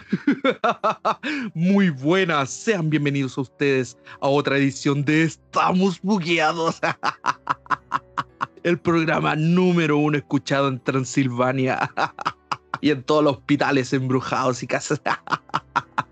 Muy buenas, sean bienvenidos a ustedes a otra edición de Estamos Bugueados. El programa número uno escuchado en Transilvania y en todos los hospitales embrujados y casas.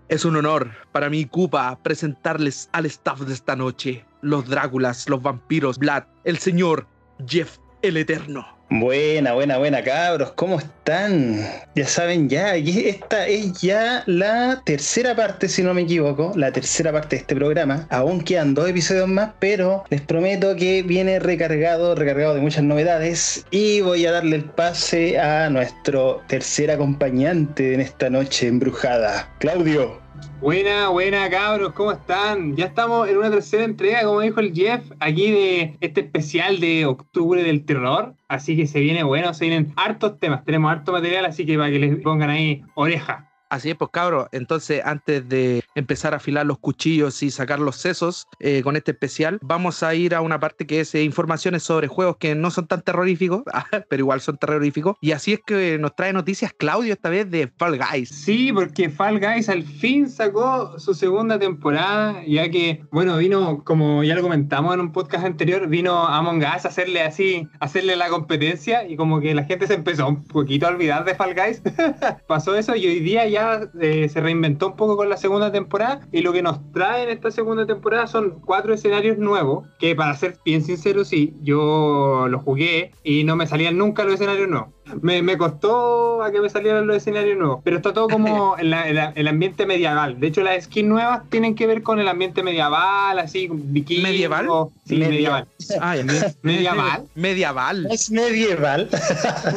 Es un honor para mí, Cupa, presentarles al staff de esta noche: los Dráculas, los vampiros, Vlad, el señor Jeff el Eterno. Buena, buena, buena, cabros. ¿Cómo están? Ya saben, ya, esta es ya la tercera parte, si no me equivoco, la tercera parte de este programa. Aún quedan dos episodios más, pero les prometo que viene recargado, recargado de muchas novedades. Y voy a darle el pase a nuestro tercer acompañante en esta noche embrujada, Claudio. Buena, buena cabros, ¿cómo están? Ya estamos en una tercera entrega, como dijo el Jeff, aquí de este especial de octubre del terror. Así que se viene bueno, se vienen hartos temas, tenemos harto material, así que para que les pongan ahí oreja. Así es, pues cabros. Entonces, antes de empezar a afilar los cuchillos y sacar los sesos eh, con este especial, vamos a ir a una parte que es eh, informaciones sobre juegos que no son tan terroríficos, pero igual son terroríficos. Y así es que nos trae noticias Claudio esta vez de Fall Guys. Sí, porque Fall Guys al fin sacó su segunda temporada, ya que, bueno, vino, como ya lo comentamos en un podcast anterior, vino Among Us a hacerle así, hacerle la competencia y como que la gente se empezó un poquito a olvidar de Fall Guys. Pasó eso y hoy día ya eh, se reinventó un poco con la segunda temporada y lo que nos trae en esta segunda temporada son cuatro escenarios nuevos que para ser bien sincero sí, yo los jugué y no me salían nunca los escenarios nuevos me, me, costó a que me salieran los escenarios nuevos, pero está todo como en, el ambiente medieval. De hecho, las skins nuevas tienen que ver con el ambiente medieval, así, vikingo. ¿Medieval? Sí, medieval. Ah, medieval. Medieval. Es medieval.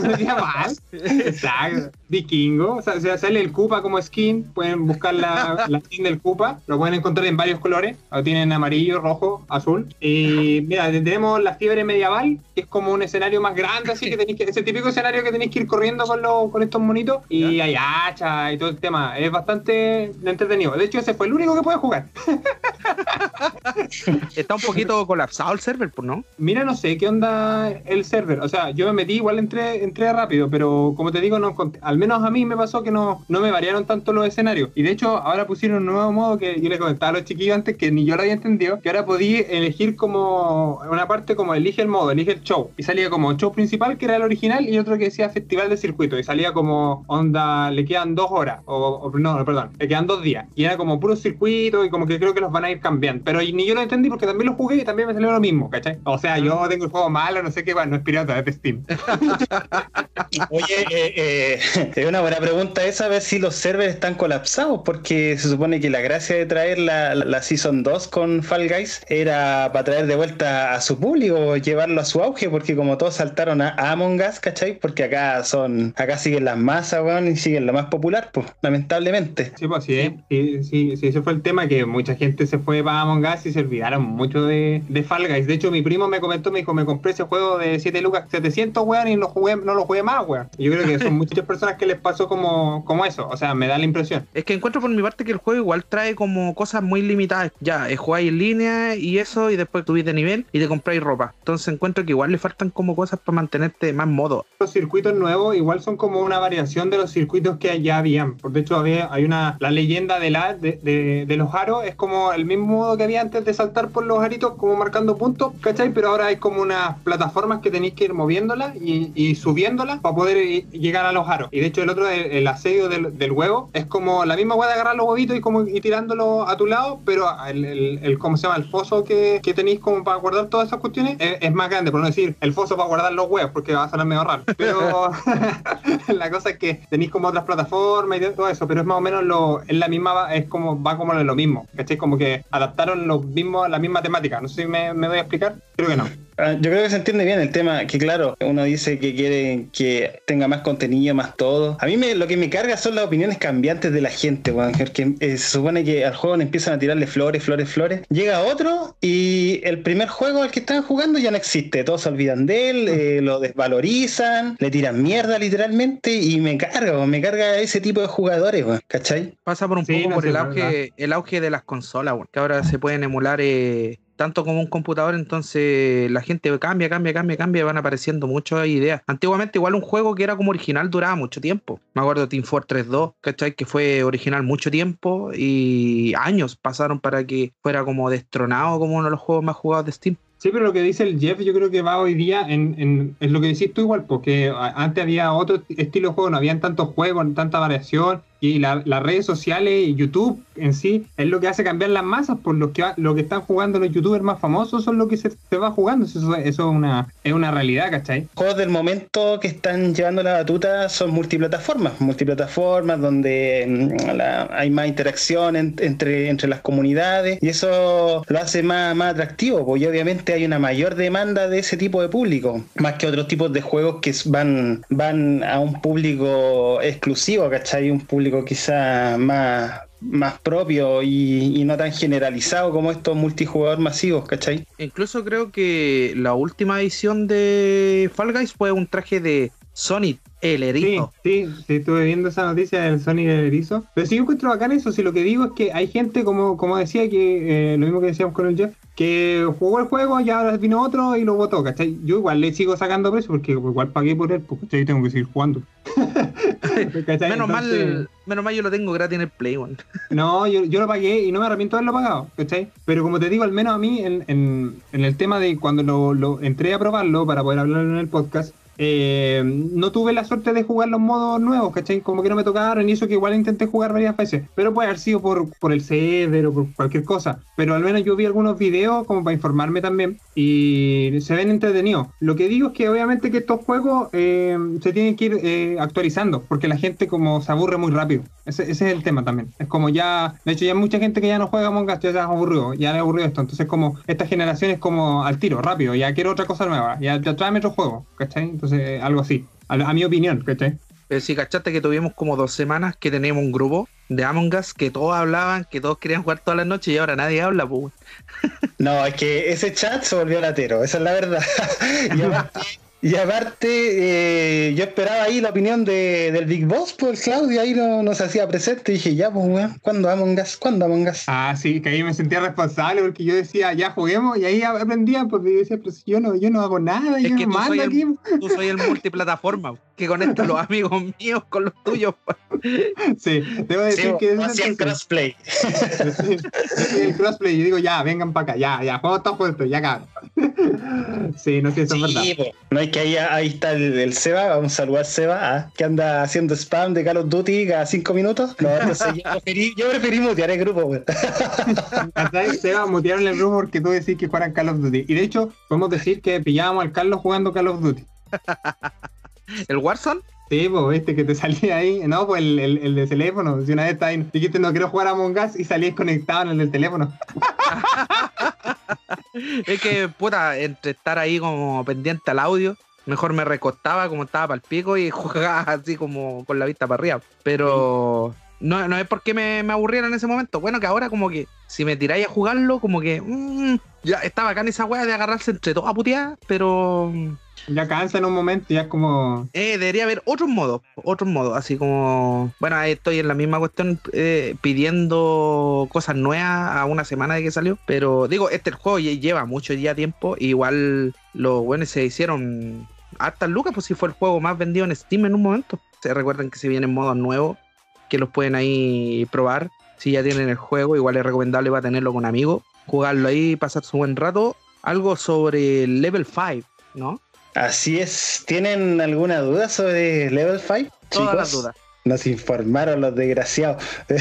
medieval. Exacto. Vikingo. O sea, sale el Koopa como skin. Pueden buscar la, la skin del Koopa. Lo pueden encontrar en varios colores. Lo tienen amarillo, rojo, azul. Y mira, tenemos la fiebre medieval, que es como un escenario más grande, así que tenéis que. Ese típico escenario que tenéis que ir corriendo con, con estos monitos y hay hacha y todo el tema. Es bastante entretenido. De hecho, ese fue el único que puede jugar. Está un poquito colapsado el server, pues, ¿no? Mira, no sé qué onda el server. O sea, yo me metí, igual entré, entré rápido, pero como te digo, no, al menos a mí me pasó que no, no me variaron tanto los escenarios. Y de hecho, ahora pusieron un nuevo modo que yo les comentaba a los chiquillos antes que ni yo lo había entendido, que ahora podía elegir como una parte como elige el modo, elige el show. Y salía como show principal, que era el original, y otro que decía festival de circuito y salía como onda, le quedan dos horas, o, no, perdón, le quedan dos días. Y era como puro circuito y como que creo que los van a ir cambiando. Pero ni yo lo entendí porque también lo jugué y también me salió lo mismo, ¿cachai? O sea, yo ah. tengo el juego malo, no sé qué, bueno, no es pirata, es de Steam. Oye, eh, eh, es una buena pregunta esa, a ver si los servers están colapsados, porque se supone que la gracia de traer la, la Season 2 con Fall Guys era para traer de vuelta a su público, llevarlo a su auge, porque como todos saltaron a Among Us, ¿cachai? Porque acá son, acá siguen las masas, weón, y siguen lo más popular, pues, lamentablemente. Sí, pues sí, sí, sí, sí, ese fue el tema, que mucha gente se fue para Among Us y se olvidaron mucho de, de Fall Guys. De hecho, mi primo me comentó, me dijo, me compré ese juego de 7 lucas, 700, weón, y no, jugué, no lo jugué más, weón. Y yo creo que son muchas personas que les pasó como, como eso, o sea, me da la impresión. Es que encuentro por mi parte que el juego igual trae como cosas muy limitadas. Ya, eh, jugáis en línea y eso, y después tuviste de nivel y te compráis ropa. Entonces encuentro que igual le faltan como cosas para mantenerte más modo. Los circuitos nuevos igual son como una variación de los circuitos que ya habían. Por de hecho, había, hay una. La leyenda de, la, de, de, los aros es como el mismo modo que había antes de saltar por los aritos, como marcando puntos, ¿cachai? Pero ahora hay como unas plataformas que tenéis que ir moviéndolas y, y subiéndolas para poder llegar a los aros. Y de hecho, el otro, el, asedio del, huevo, es como la misma hueá de agarrar los huevitos y como ir tirándolo a tu lado, pero el, el, ¿cómo se llama? El foso que, que tenéis como para guardar todas esas cuestiones es, más grande, por no decir el foso para guardar los huevos, porque va a sonar medio raro. Pero la cosa es que tenéis como otras plataformas y todo eso, pero es más o menos lo, es la misma, es como, va como lo mismo, ¿cachai? Como que adaptaron los mismos, la misma temática. No sé si me, me voy a explicar, creo que no. Ah, yo creo que se entiende bien el tema, que claro, uno dice que quiere que tenga más contenido, más todo. A mí me, lo que me carga son las opiniones cambiantes de la gente, que eh, se supone que al juego le empiezan a tirarle flores, flores, flores. Llega otro y el primer juego al que están jugando ya no existe. Todos se olvidan de él, eh, lo desvalorizan, le tiran mierda literalmente y me carga, me carga ese tipo de jugadores, ¿cachai? Pasa por un poco por el auge, el auge de las consolas, que ahora se pueden emular eh, tanto como un computador, entonces la gente cambia, cambia, cambia, cambia, van apareciendo muchas ideas. Antiguamente igual un juego que era como original duraba mucho tiempo. Me acuerdo Team Fortress 2, ¿cachai? Que fue original mucho tiempo y años pasaron para que fuera como destronado como uno de los juegos más jugados de Steam. Sí, pero lo que dice el Jeff yo creo que va hoy día en, en, en lo que decís tú igual, porque antes había otro estilo de juego, no habían tantos juegos, tanta variación, y las redes sociales y YouTube en sí es lo que hace cambiar las masas, por lo que, lo que están jugando los youtubers más famosos son lo que se, va jugando, eso, eso, es, una, es una realidad, ¿cachai? Juegos del momento que están llevando la batuta son multiplataformas, multiplataformas donde mm, hay más interacción entre, entre las comunidades y eso lo hace más, más atractivo, porque obviamente hay una mayor demanda de ese tipo de público, más que otros tipos de juegos que van, van a un público exclusivo, ¿cachai? Un público quizá más, más propio y, no tan generalizado como estos multijugador masivos, ¿cachai? Incluso creo que la última edición de Fall Guys fue un traje de Sonic el erizo. Sí, sí, estuve viendo esa noticia del Sonic el erizo. Pero sí encuentro bacán eso, si lo que digo es que hay gente, como, como decía, que eh, lo mismo que decíamos con el Jeff, que jugó el juego y ahora vino otro y lo votó, ¿cachai? Yo igual le sigo sacando precio porque igual pagué por él, porque tengo que seguir jugando. menos, mal, menos mal yo lo tengo gratis en el Play One. no, yo, yo, lo pagué y no me arrepiento de haberlo pagado, ¿cachai? Pero como te digo, al menos a mí, en, en, en el tema de cuando lo, lo entré a probarlo para poder hablar en el podcast, eh, no tuve la suerte de jugar los modos nuevos, ¿cachai? Como que no me tocaron y eso que igual intenté jugar varias veces. Pero puede haber sido por, por el server o por cualquier cosa. Pero al menos yo vi algunos videos como para informarme también y se ven entretenidos. Lo que digo es que obviamente que estos juegos eh, se tienen que ir eh, actualizando porque la gente como se aburre muy rápido. Ese, ese, es el tema también. Es como ya, de hecho ya hay mucha gente que ya no juega Among Us, ya se ha aburrido, ya le ha aburrido esto. Entonces como esta generación es como al tiro, rápido, ya quiero otra cosa nueva, ya, ya tráeme otro juego, ¿cachai? Entonces algo así, a, a mi opinión, ¿cachai? Pero si cachaste que tuvimos como dos semanas que teníamos un grupo de Among Us que todos hablaban, que todos querían jugar todas las noches y ahora nadie habla, pues. No, es que ese chat se volvió latero, esa es la verdad. Y aparte, eh, yo esperaba ahí la opinión de, del Big Boss, pues Claudio ahí no, nos hacía presente. Y dije, ya, pues, weón, ¿cuándo Among Us? ¿Cuándo Among Us? Ah, sí, que ahí me sentía responsable porque yo decía, ya juguemos, y ahí aprendía, porque yo decía, pero si yo no, yo no hago nada, es yo que no mando aquí. tú soy el multiplataforma, que conecta los amigos míos con los tuyos. sí, debo decir que es el crossplay. sí, el crossplay, y digo, ya, vengan para acá, ya, ya, juego todos juntos, ya cabrón. sí, no sé, eso es verdad. no hay que ahí, ahí está el, Seba, vamos a saludar Seba, ¿ah? que anda haciendo spam de Call of Duty cada cinco minutos. No, yo, preferí, mutear el grupo, Seba, mutearon el grupo porque tú decís que juegan Call of Duty. Y de hecho, podemos decir que pillábamos al Carlos jugando Call of Duty. ¿El Warzone? Sí, pues este que te salía ahí, no, pues el, el, el de teléfono. Si una vez está ahí, dijiste no quiero jugar a Among Us y salías conectado en el del teléfono. es que, puta, entre estar ahí como pendiente al audio, mejor me recostaba como estaba para el pico y jugaba así como con la vista para arriba. Pero no, no es porque me, me aburriera en ese momento. Bueno, que ahora como que si me tiráis a jugarlo, como que mm, ya estaba acá en esa wea de agarrarse entre todos a putear, pero ya cansa en un momento, ya es como. Eh, debería haber otros modos, otros modos, así como. Bueno, ahí estoy en la misma cuestión eh, pidiendo cosas nuevas a una semana de que salió. Pero digo, este juego lleva mucho ya tiempo. Igual los buenos se hicieron hartas lucas, pues si fue el juego más vendido en Steam en un momento. Se recuerdan que se vienen modos nuevos que los pueden ahí probar. Si ya tienen el juego, igual es recomendable para tenerlo con amigos, jugarlo ahí, pasar su buen rato. Algo sobre Level 5, ¿no? Así es. ¿Tienen alguna duda sobre Level 5? Todas las dudas. Nos informaron los desgraciados.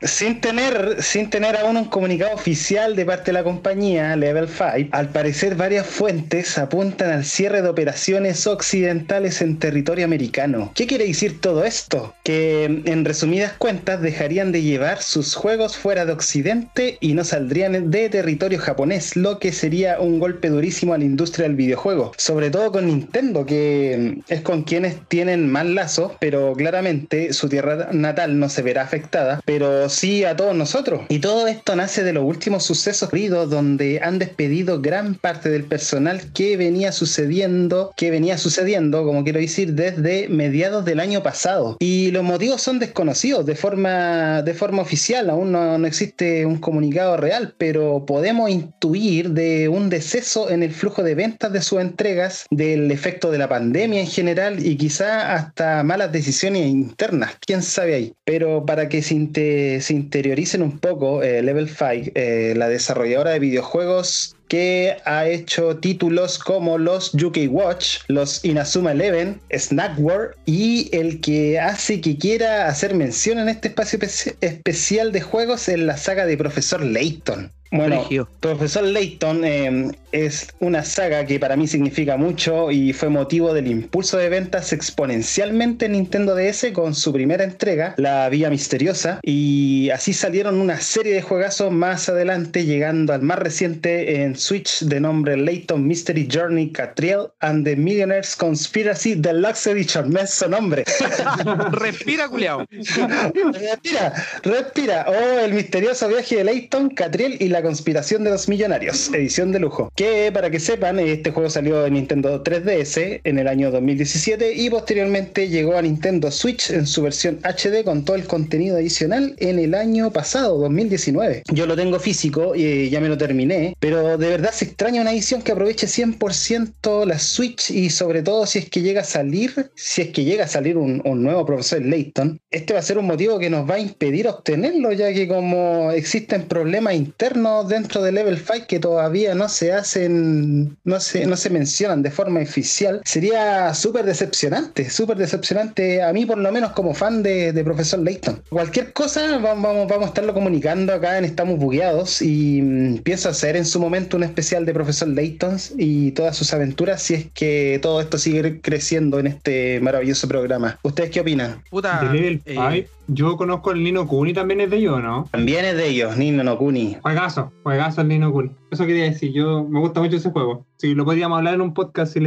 sin, tener, sin tener aún un comunicado oficial de parte de la compañía Level 5, al parecer varias fuentes apuntan al cierre de operaciones occidentales en territorio americano. ¿Qué quiere decir todo esto? Que en resumidas cuentas dejarían de llevar sus juegos fuera de Occidente y no saldrían de territorio japonés, lo que sería un golpe durísimo a la industria del videojuego. Sobre todo con Nintendo, que es con quienes tienen más lazo pero claramente su tierra natal no se verá afectada, pero sí a todos nosotros. Y todo esto nace de los últimos sucesos ocurridos donde han despedido gran parte del personal que venía sucediendo, que venía sucediendo, como quiero decir, desde mediados del año pasado. Y los motivos son desconocidos de forma, de forma oficial, aún no, existe un comunicado real, pero podemos intuir de un deceso en el flujo de ventas de sus entregas, del efecto de la pandemia en general y quizá hasta malas decisiones internas, quién sabe ahí. Pero para que se, interioricen un poco, eh, Level 5, eh, la desarrolladora de videojuegos que ha hecho títulos como los UK Watch, los Inazuma Eleven, Snackware y el que hace que quiera hacer mención en este espacio especial de juegos en la saga de Profesor Layton. Bueno, Profesor Layton eh, es una saga que para mí significa mucho y fue motivo del impulso de ventas exponencialmente en Nintendo DS con su primera entrega, La Vía Misteriosa, y así salieron una serie de juegazos más adelante, llegando al más reciente en Switch de nombre Layton Mystery Journey Catriel and the Millionaire's Conspiracy Deluxe Edition. Me su nombre. respira, culiao. respira, respira. Oh, el misterioso viaje de Layton, Catriel y la conspiración de los millonarios, edición de lujo. Que para que sepan, este juego salió en Nintendo 3DS en el año 2017 y posteriormente llegó a Nintendo Switch en su versión HD con todo el contenido adicional en el año pasado, 2019. Yo lo tengo físico y ya me lo terminé, pero de verdad se extraña una edición que aproveche 100% la Switch y sobre todo si es que llega a salir, si es que llega a salir un, un nuevo profesor Layton, este va a ser un motivo que nos va a impedir obtenerlo ya que como existen problemas internos dentro de Level 5 que todavía no se hacen, no se, no se mencionan de forma oficial, sería súper decepcionante, súper decepcionante a mí por lo menos como fan de, de Profesor Layton. Cualquier cosa vamos, vamos a estarlo comunicando acá en Estamos Bugueados y mm, pienso hacer en su momento un especial de Profesor Layton y todas sus aventuras si es que todo esto sigue creciendo en este maravilloso programa. ¿Ustedes qué opinan? Puta, de Level 5, eh, yo conozco el Nino Kuni, también es de ellos, ¿no? También es de ellos, Nino no Kuni. Juegazo, juegazo el Nino Kuni. Eso quería decir, yo me gusta mucho ese juego. Si lo podríamos hablar en un podcast si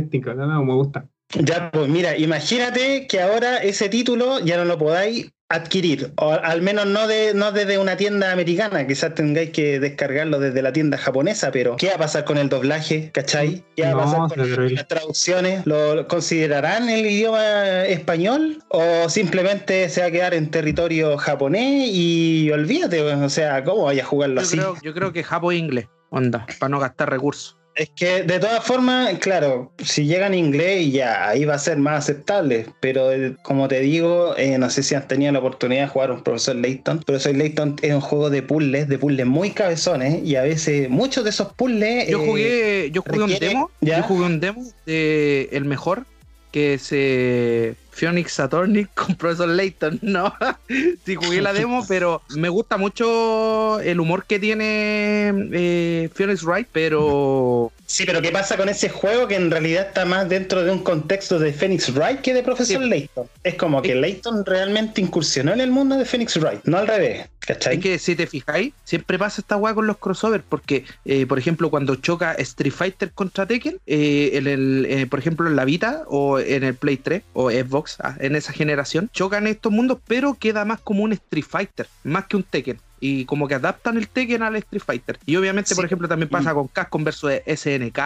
me gusta. Ya, pues mira, imagínate que ahora ese título ya no lo podáis adquirir, o al menos no, de, no desde una tienda americana, quizás tengáis que descargarlo desde la tienda japonesa, pero ¿qué va a pasar con el doblaje? ¿Cachai? ¿Qué va a pasar con las traducciones? ¿Lo considerarán el idioma español o simplemente se va a quedar en territorio japonés y olvídate, o sea, ¿cómo vaya a jugarlo así? yo creo que Japón e inglés, onda, para no gastar recursos. Es que de todas formas, claro, si llega en inglés ya ahí va a ser más aceptable, pero eh, como te digo, eh, no sé si han tenido la oportunidad de jugar un Profesor Layton. Profesor Layton es un juego de puzzles, de puzzles muy cabezones y a veces muchos de esos puzzles... Yo jugué, eh, yo jugué un demo, yo jugué un demo de el mejor que se Phoenix Attorney con Profesor Layton, no. sí jugué la demo, pero me gusta mucho el humor que tiene eh, Phoenix Wright, pero... Sí, pero ¿qué pasa con ese juego que en realidad está más dentro de un contexto de Phoenix Wright que de Profesor Layton? Es como que Layton realmente incursionó en el mundo de Phoenix Wright, no al revés. ¿cachai? Es que si te fijáis, siempre pasa esta weá con los crossovers, porque, eh, por ejemplo, cuando choca Street Fighter contra Tekken, eh, en el, eh, por ejemplo, en la Vita o en el Play 3 o Xbox, Ah, en esa generación, chocan estos mundos, pero queda más como un Street Fighter, más que un Tekken y como que adaptan el Tekken al Street Fighter. Y obviamente, por ejemplo, también pasa con Capcom versus SNK,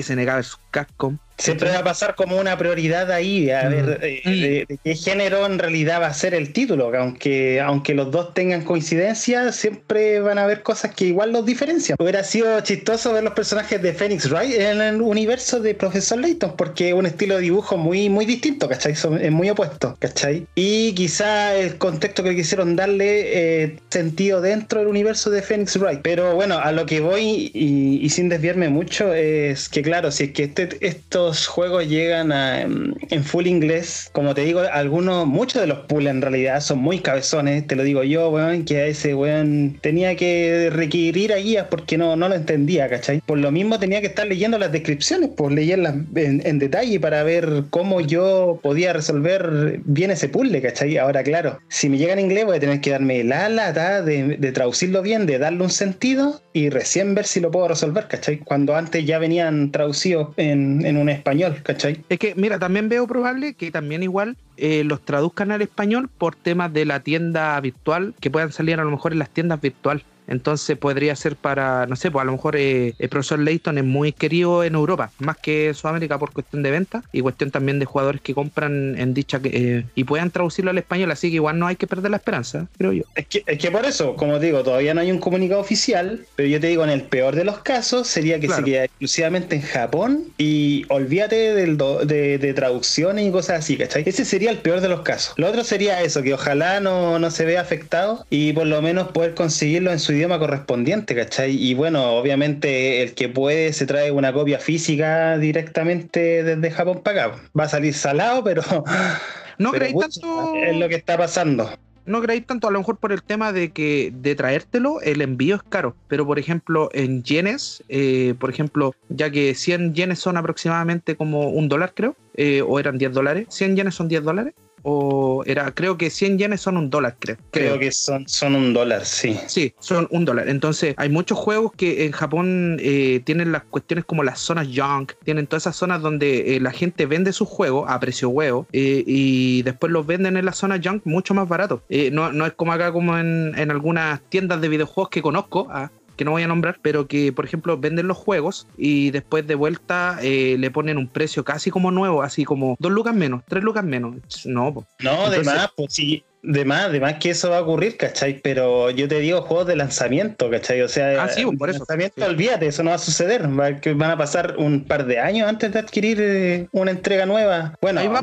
SNK versus Capcom. Siempre va a pasar como una prioridad ahí, a mm. ver eh, mm. de, qué género en realidad va a ser el título, aunque, aunque los dos tengan coincidencia, siempre van a haber cosas que igual los diferencian. Hubiera sido chistoso ver los personajes de Phoenix Wright en el universo de Profesor Layton, porque es un estilo de dibujo muy, muy distinto, ¿cachai? es muy opuesto, ¿cachai? Y quizá el contexto que quisieron darle eh, sentido dentro del universo de Phoenix Wright. Pero bueno, a lo que voy y, y sin desviarme mucho es que claro, si es que este, esto juegos llegan en full inglés, como te digo, algunos, muchos de los pools en realidad son muy cabezones, te lo digo yo, weón, que a ese weón tenía que requerir a guías porque no, no lo entendía, ¿cachai? Por lo mismo tenía que estar leyendo las descripciones, pues leerlas en, detalle para ver cómo yo podía resolver bien ese puzzle, ¿cachai? Ahora, claro, si me llega en inglés voy a tener que darme la lata de, traducirlo bien, de darle un sentido y recién ver si lo puedo resolver, ¿cachai? Cuando antes ya venían traducidos en, en un español, ¿cachai? Es que, mira, también veo probable que también igual eh, los traduzcan al español por temas de la tienda virtual, que puedan salir a lo mejor en las tiendas virtuales. Entonces podría ser para, no sé, pues a lo mejor eh, el profesor Layton es muy querido en Europa, más que en Sudamérica por cuestión de venta y cuestión también de jugadores que compran en dicha eh, y puedan traducirlo al español, así que igual no hay que perder la esperanza, creo yo. Es que, es que por eso, como digo, todavía no hay un comunicado oficial, pero yo te digo, en el peor de los casos sería que Claro. se queda exclusivamente en Japón y olvídate del do- de, de traducciones y cosas así, ¿cachai? Ese sería el peor de los casos. Lo otro sería eso, que ojalá no, no se vea afectado y por lo menos poder conseguirlo en su idioma correspondiente, ¿cachai? Y bueno, obviamente el que puede se trae una copia física directamente desde Japón para acá. Va a salir salado, pero... No pero, creéis tanto. Es lo que está pasando. no creéis tanto, a lo mejor por el tema de que de traértelo, el envío es caro. Pero por ejemplo, en yenes, eh, por ejemplo, ya que 100 yenes son aproximadamente como un dólar, creo, eh, o eran 10 dólares, 100 yenes son 10 dólares, o era, creo que 100 yenes son un dólar, creo. Creo que son, son un dólar, sí. Sí, son un dólar. Entonces, hay muchos juegos que en Japón eh, tienen las cuestiones como las zonas junk, tienen todas esas zonas donde eh, la gente vende sus juegos a precio huevo eh, y después los venden en las zonas junk mucho más barato. No, no es como acá, como en, en algunas tiendas de videojuegos que conozco. ah, que no voy a nombrar, pero que por ejemplo venden los juegos y después de vuelta eh, le ponen un precio casi como nuevo, así como dos lucas menos, tres lucas menos. No, po. No, de Entonces- más, pues sí, de más, de más que eso va a ocurrir, ¿cachai? Pero yo te digo juegos de lanzamiento, ¿cachai? O sea, Ah, sí, de por eso. lanzamiento, Sí. olvídate, eso no va a suceder. Va- que van a pasar un par de años antes de adquirir eh, una entrega nueva. Bueno, Ahí va,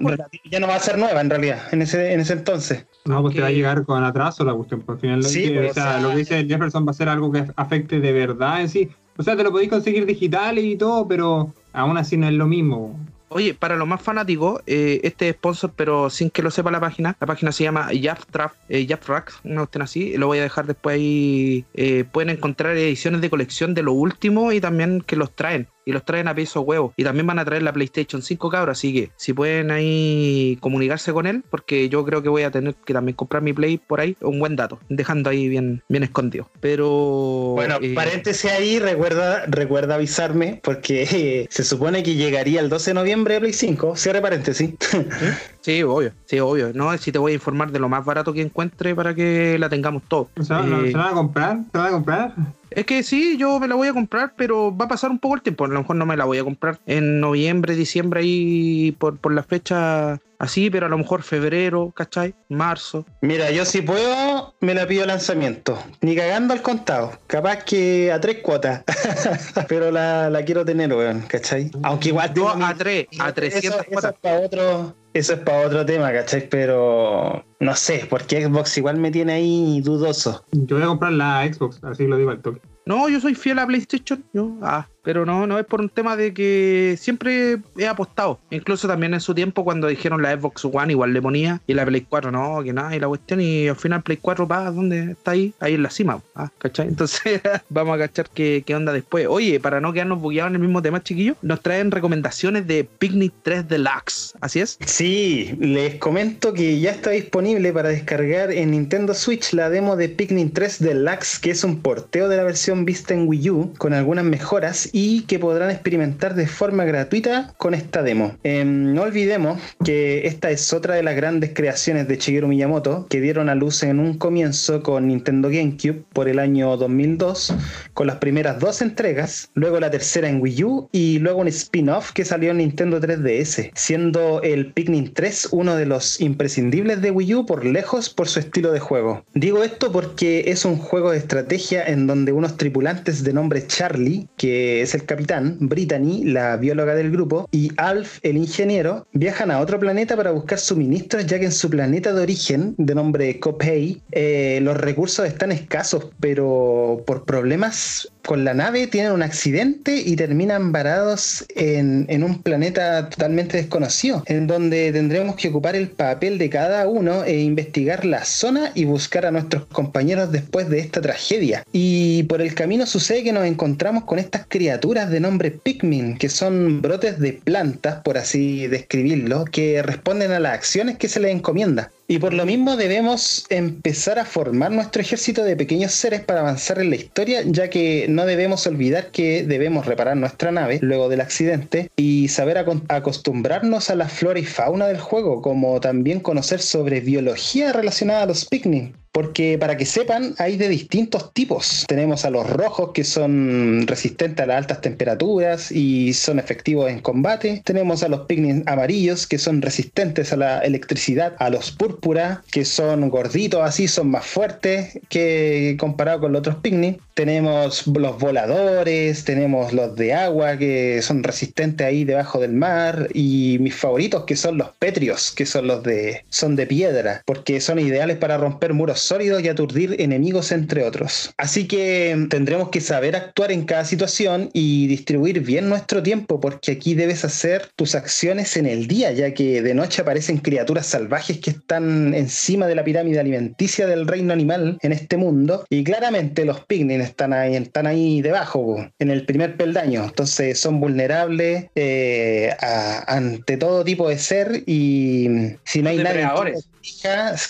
ya no va a ser nueva en realidad, en ese, en ese entonces. No, pues te va a llegar con atraso la cuestión. Por al final, lo Sí, que- pues, o sea, lo que dice Jefferson va a ser algo que afecte de verdad en sí. O sea, te lo podéis conseguir digital y todo, pero aún así no es lo mismo. Oye, para los más fanáticos, eh, este es sponsor, pero sin que lo sepa la página. La página se llama Yaptrap, eh, Yaptrack, una cuestión así. Lo voy a dejar después ahí. Eh, pueden encontrar ediciones de colección de lo último y también que los traen. Y los traen a peso huevo. Y también van a traer la PlayStation 5, cabros. Así que si pueden ahí comunicarse con él, porque yo creo que voy a tener que también comprar mi Play por ahí, un buen dato. Dejando ahí bien, bien escondido. Pero. Bueno, eh, paréntesis ahí, recuerda, recuerda avisarme, porque eh, se supone que llegaría el 12 de noviembre de Play 5, cierre paréntesis. Sí, obvio, sí, obvio. No, si te voy a informar de lo más barato que encuentre para que la tengamos todo. O sea, ¿lo- Eh, ¿se van a comprar? ¿Se van a comprar? Es que sí, yo me la voy a comprar, pero va a pasar un poco el tiempo. A lo mejor no me la voy a comprar en noviembre, diciembre ahí por, por la fecha así, pero a lo mejor febrero, ¿cachai? Marzo. Mira, yo si puedo, me la pido lanzamiento. Ni cagando al contado. Capaz que a tres cuotas. Pero la, la quiero tener, weón, ¿cachai? Aunque igual Yo a tres, a Eso- 300 eso, cuotas. es para otro, eso es para otro tema, ¿cachai? Pero no sé, porque Xbox igual me tiene ahí dudoso. Yo voy a comprar la Xbox, así lo digo al toque. No, yo soy fiel a PlayStation, yo, ah, pero no, no es por un tema de que siempre he apostado. Incluso también en su tiempo cuando dijeron la Xbox One igual le ponía y la Play 4 no, que nada, y la cuestión y al final Play 4 va, ¿dónde está ahí? Ahí en la cima, ah, ¿cachai? Entonces vamos a cachar qué, qué onda después. Oye, para no quedarnos bugueados en el mismo tema, chiquillos, nos traen recomendaciones de Picnic 3 Deluxe, ¿así es? Sí, les comento que ya está disponible para descargar en Nintendo Switch la demo de Pikmin 3 Deluxe, que es un porteo de la versión vista en Wii U con algunas mejoras y que podrán experimentar de forma gratuita con esta demo. Em, no olvidemos que esta es otra de las grandes creaciones de Shigeru Miyamoto que dieron a luz en un comienzo con Nintendo GameCube por el año 2002 con las primeras dos entregas, luego la tercera en Wii U y luego un spin-off que salió en Nintendo 3DS, siendo el Pikmin 3 uno de los imprescindibles de Wii U por lejos por su estilo de juego. Digo esto porque es un juego de estrategia en donde unos tripulantes de nombre Charlie, que es el capitán, Brittany, la bióloga del grupo, y Alf, el ingeniero, viajan a otro planeta para buscar suministros ya que en su planeta de origen, de nombre Copay, eh, los recursos están escasos, pero por problemas con la nave tienen un accidente y terminan varados en, en un planeta totalmente desconocido, en donde tendremos que ocupar el papel de cada uno e investigar la zona y buscar a nuestros compañeros después de esta tragedia. Y por el camino sucede que nos encontramos con estas criaturas de nombre Pikmin, que son brotes de plantas, por así describirlo, que responden a las acciones que se les encomienda. Y por lo mismo debemos empezar a formar nuestro ejército de pequeños seres para avanzar en la historia, ya que no debemos olvidar que debemos reparar nuestra nave luego del accidente y saber acostumbrarnos a la flora y fauna del juego, como también conocer sobre biología relacionada a los picnic porque para que sepan, hay de distintos tipos. Tenemos a los rojos que son resistentes a las altas temperaturas y son efectivos en combate. Tenemos a los picnic amarillos que son resistentes a la electricidad. A los púrpura que son gorditos así, son más fuertes que comparado con los otros picnic. Tenemos los voladores, tenemos los de agua que son resistentes ahí debajo del mar y mis favoritos que son los petrios, que son los de son de piedra, porque son ideales para romper muros sólidos y aturdir enemigos, entre otros. Así que tendremos que saber actuar en cada situación y distribuir bien nuestro tiempo, porque aquí debes hacer tus acciones en el día, ya que de noche aparecen criaturas salvajes que están encima de la pirámide alimenticia del reino animal en este mundo. Y claramente los pignin están ahí, están ahí debajo, en el primer peldaño. Entonces son vulnerables eh, ante todo tipo de ser y si no hay nadie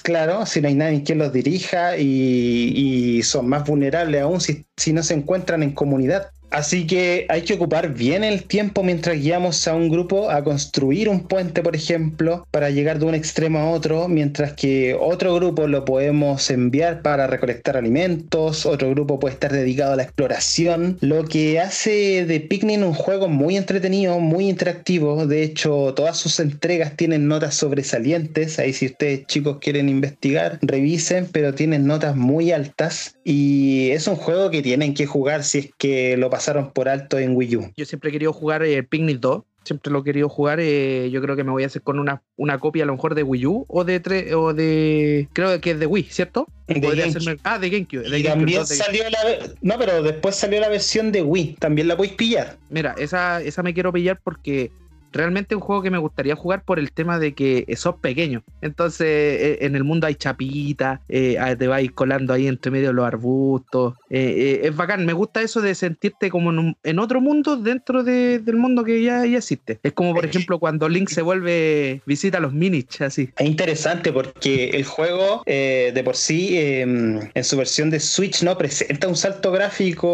claro, si no hay nadie quien los dirija y, son más vulnerables aún si, si no se encuentran en comunidad. Así que hay que ocupar bien el tiempo mientras guiamos a un grupo a construir un puente, por ejemplo, para llegar de un extremo a otro, mientras que otro grupo lo podemos enviar para recolectar alimentos, otro grupo puede estar dedicado a la exploración, lo que hace de Picnic un juego muy entretenido, muy interactivo. De hecho, todas sus entregas tienen notas sobresalientes. Ahí si ustedes chicos quieren investigar, revisen, pero tienen notas muy altas. Y es un juego que tienen que jugar si es que lo pasan pasaron por alto en Wii U. Yo siempre he querido jugar eh, Picnic 2. Siempre lo he querido jugar. Eh, yo creo que me voy a hacer con una, una copia a lo mejor de Wii U o de tre o de. Creo que es de Wii, ¿cierto? De Ah, de GameCube. De también salió la. No, pero después salió la versión de Wii. También la podéis pillar. Mira, esa, esa me quiero pillar porque realmente un juego que me gustaría jugar por el tema de que sos pequeño. Entonces, eh, en el mundo hay chapitas, eh, te vais colando ahí entre medio de los arbustos. Eh, es bacán, me gusta eso de sentirte como en, otro mundo dentro del mundo que ya, ya, existe. Es como, por ejemplo, cuando Link se vuelve, visita los Minich, así. Es interesante porque el juego de por sí, em, en su versión de Switch, no presenta un salto gráfico,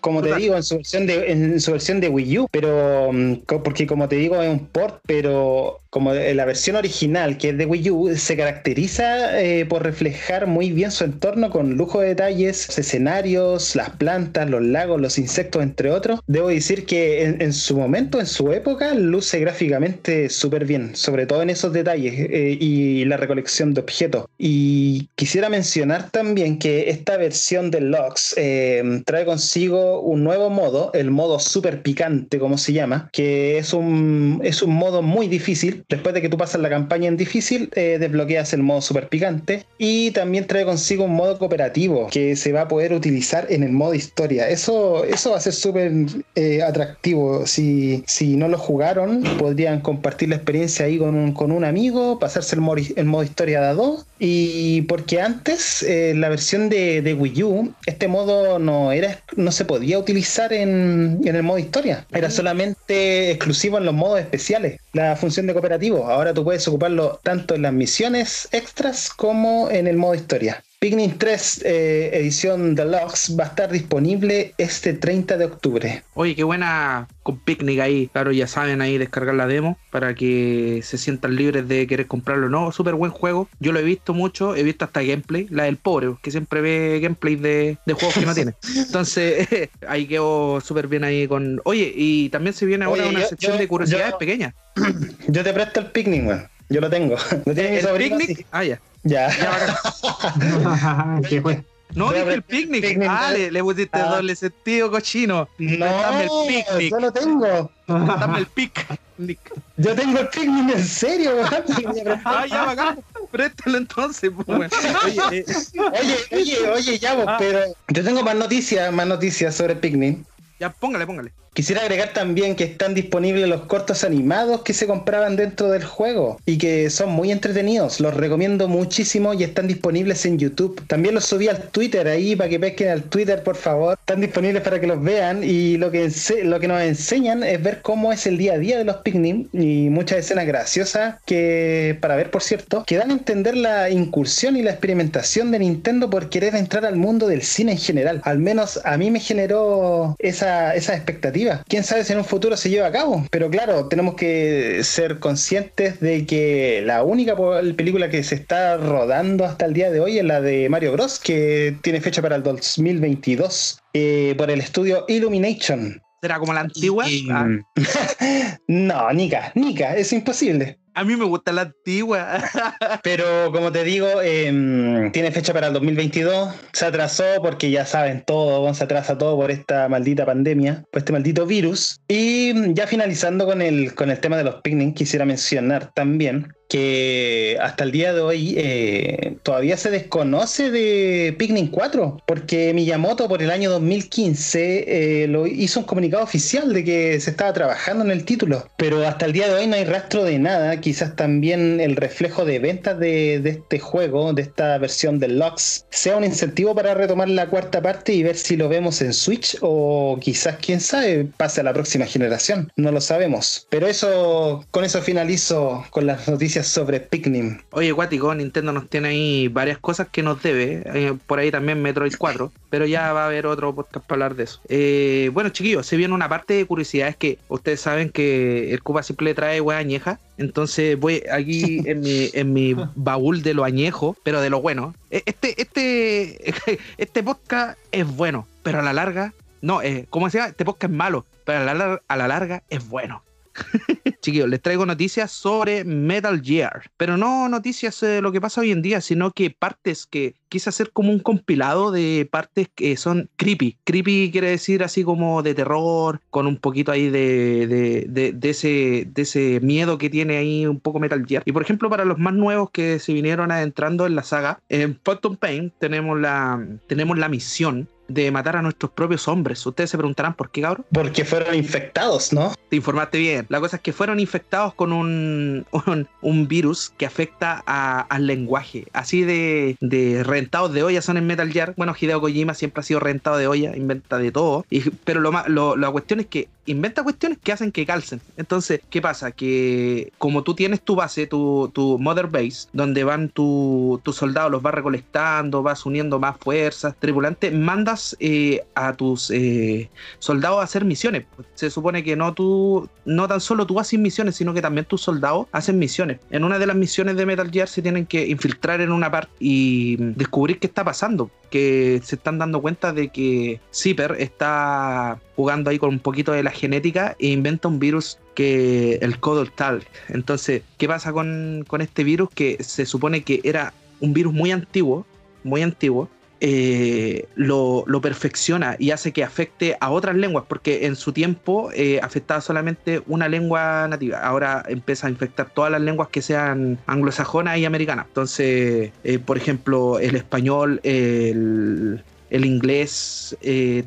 como te digo, en su versión de, en su versión de Wii U, pero em, porque como te digo es un port, pero como la versión original, que es de Wii U, se caracteriza eh, por reflejar muy bien su entorno con lujo de detalles, escenarios, las plantas, los lagos, los insectos, entre otros. Debo decir que en, su momento, en su época, luce gráficamente súper bien, sobre todo en esos detalles eh, y la recolección de objetos. Y quisiera mencionar también que esta versión de Lux eh, trae consigo un nuevo modo, el modo super picante, como se llama, que es un, es un modo muy difícil Después de que tú pasas la campaña en difícil, eh, desbloqueas el modo super picante y también trae consigo un modo cooperativo que se va a poder utilizar en el modo historia. Eso, eso va a ser súper eh, atractivo. Si, si no lo jugaron, podrían compartir la experiencia ahí con un, con un amigo, pasarse el modo, el modo historia de a dos. Y porque antes, eh, la versión de, de, Wii U, este modo no, era, no se podía utilizar en, en el modo historia. Era solamente exclusivo en los modos especiales. La función de cooperación Ahora tú puedes ocuparlo tanto en las misiones extras como en el modo historia. Picnic 3 eh, edición deluxe va a estar disponible este 30 de octubre. Oye, qué buena con Picnic ahí. Claro, ya saben ahí descargar la demo para que se sientan libres de querer comprarlo. No, súper buen juego. Yo lo he visto mucho, he visto hasta gameplay, la del pobre, que siempre ve gameplay de, juegos que no tiene. Entonces, ahí quedó súper bien ahí con. Oye, y también se viene ahora una sección de curiosidades pequeñas. Yo te presto el Picnic, weón. Yo lo tengo. ¿Lo tienes ¿El picnic? Ah, ya. Ya. ¿Qué fue? No, dije el picnic. ah, le, pusiste ah. doble sentido, cochino. No, Dame el picnic. Yo lo tengo. Dame el picnic. Yo tengo el picnic en serio, Ah, ya, bacán. Préstalo entonces, pues, oye, eh. oye, oye, oye, ya, vos, ah. pero yo tengo más noticias, más noticias sobre el picnic. Ya, póngale, póngale. Quisiera agregar también que están disponibles los cortos animados que se compraban dentro del juego y que son muy entretenidos. Los recomiendo muchísimo y están disponibles en YouTube. También los subí al Twitter ahí para que pesquen al Twitter, por favor. Están disponibles para que los vean y lo que, lo que nos enseñan es ver cómo es el día a día de los picnic y muchas escenas graciosas que, para ver por cierto, que dan a entender la incursión y la experimentación de Nintendo por querer entrar al mundo del cine en general. Al menos a mí me generó esa, esa expectativa. Quién sabe si en un futuro se lleva a cabo, pero claro, tenemos que ser conscientes de que la única película que se está rodando hasta el día de hoy es la de Mario Bros, que tiene fecha para el 2022 eh, por el estudio Illumination. ¿Será como la antigua? Ah. no, Nika, Nika, es imposible. A mí me gusta la antigua. Pero como te digo, em, tiene fecha para el 2022. Se atrasó porque ya saben todo, se atrasa todo por esta maldita pandemia, por este maldito virus. Y ya finalizando con el, con el tema de los picnic, quisiera mencionar también que hasta el día de hoy eh, todavía se desconoce de Pikmin 4, porque Miyamoto por el año 2015 eh, lo hizo un comunicado oficial de que se estaba trabajando en el título, pero hasta el día de hoy no hay rastro de nada, quizás también el reflejo de ventas de, este juego, de esta versión del Lux, sea un incentivo para retomar la cuarta parte y ver si lo vemos en Switch o quizás, quién sabe, pase a la próxima generación, no lo sabemos. Pero eso, con eso finalizo con las noticias sobre Pikmin. Oye, Guático, Nintendo nos tiene ahí varias cosas que nos debe. Eh, por ahí también Metroid 4. Pero ya va a haber otro podcast para hablar de eso. Eh, bueno, chiquillos, se viene una parte de curiosidad. Es que ustedes saben que el Cuba siempre trae hueá añeja. Entonces voy aquí en mi, en mi baúl de lo añejo, pero de lo bueno. E, este, este, este podcast es bueno, pero a la larga, no, eh, como decía, este podcast es malo, pero a la larga es bueno. Chiquillos, les traigo noticias sobre Metal Gear, pero no noticias de lo que pasa hoy en día, sino que partes que quise hacer como un compilado de partes que son creepy. Creepy quiere decir así como de terror, con un poquito ahí de, de, ese, de ese miedo que tiene ahí un poco Metal Gear. Y por ejemplo, para los más nuevos que se vinieron adentrando en la saga, en Phantom Pain tenemos la, tenemos la misión de matar a nuestros propios hombres. Ustedes se preguntarán por qué, cabrón. Porque fueron infectados, ¿no? Te informaste bien. La cosa es que fueron infectados con un, un, virus que afecta al lenguaje. Así de, de rentados de olla son en Metal Gear. Bueno, Hideo Kojima siempre ha sido rentado de olla, inventa de todo. Y, pero lo, lo, la cuestión es que inventa cuestiones que hacen que calcen. Entonces, ¿qué pasa? Que como tú tienes tu base, tu, tu mother base, donde van tus soldados, los vas recolectando, vas uniendo más fuerzas, tripulantes, mandas eh, a tus eh, soldados a hacer misiones. Se supone que no tú, no tan solo tú haces misiones, sino que también tus soldados hacen misiones. En una de las misiones de Metal Gear se tienen que infiltrar en una parte y descubrir qué está pasando. Que se están dando cuenta de que Zipper está jugando ahí con un poquito de la genética e inventa un virus que el tal. Entonces, ¿qué pasa con, con este virus? Que se supone que era un virus muy antiguo, muy antiguo, eh, lo, perfecciona y hace que afecte a otras lenguas, porque en su tiempo eh, afectaba solamente una lengua nativa. Ahora empieza a infectar todas las lenguas que sean anglosajonas y americanas. Entonces, eh, por ejemplo, el español, el, el inglés,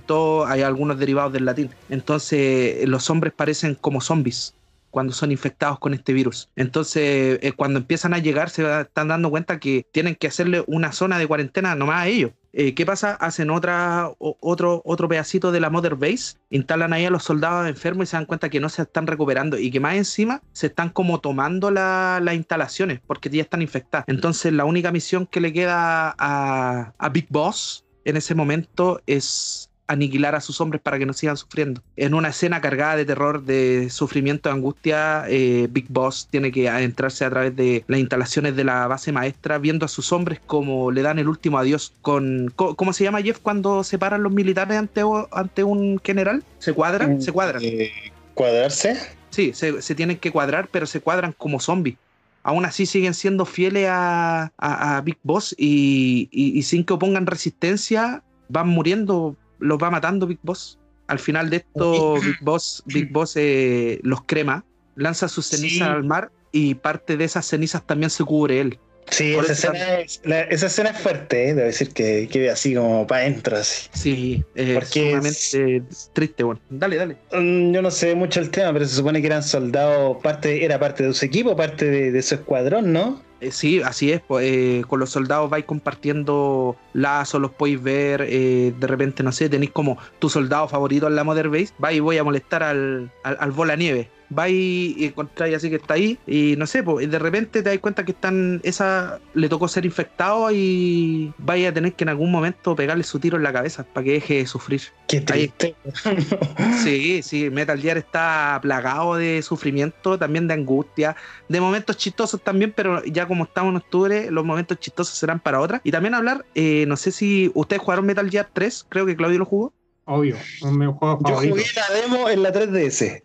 todo, hay algunos derivados del latín. Entonces, los hombres parecen como zombies cuando son infectados con este virus. Entonces, cuando empiezan a llegar, se están dando cuenta que tienen que hacerle una zona de cuarentena nomás a ellos. Eh, ¿Qué pasa? Hacen otra, otro, otro pedacito de la Mother Base, instalan ahí a los soldados enfermos y se dan cuenta que no se están recuperando y que más encima se están como tomando las instalaciones porque ya están infectadas. Entonces la única misión que le queda a, a Big Boss en ese momento es aniquilar a sus hombres para que no sigan sufriendo. En una escena cargada de terror, de sufrimiento, de angustia, eh, Big Boss tiene que adentrarse a través de las instalaciones de la base maestra, viendo a sus hombres como le dan el último adiós. Con, ¿Cómo se llama Jeff cuando se paran los militares ante, ante un general? ¿Se cuadran? ¿Se cuadran? Eh, ¿Cuadrarse? Sí, se, tienen que cuadrar, pero se cuadran como zombies aún así siguen siendo fieles a, Big Boss y, y, sin que opongan resistencia, van muriendo los va matando Big Boss. Al final de esto, Big Boss, Big Boss eh, los crema, lanza sus cenizas al mar y parte de esas cenizas también se cubre él. Sí, esa escena, es, esa escena, es, fuerte, ¿eh? debo decir que quede así como para adentro. Así. Sí, es Porque triste. Bueno, dale, dale. Mm, yo no sé mucho el tema, pero se supone que eran soldados, parte, era parte de su equipo, parte de, su escuadrón, ¿no? Eh, sí, así es. Eh, con los soldados vais compartiendo lazos, los podéis ver. de repente, no sé, tenéis como tu soldado favorito en la Mother Base. Va y voy a molestar al, al, al bola nieve vais y encontráis así que está ahí y no sé, pues de repente te das cuenta que están, esa le tocó ser infectado y vais a tener que en algún momento pegarle su tiro en la cabeza para que deje de sufrir. Qué triste. sí, sí, Metal Gear está plagado de sufrimiento, también de angustia, de momentos chistosos también, pero ya como estamos en octubre, los momentos chistosos serán para otra. Y también hablar, eh, no sé si ustedes jugaron Metal Gear 3, creo que Claudio lo jugó. Obvio, un juego Yo jugué la demo en la 3DS.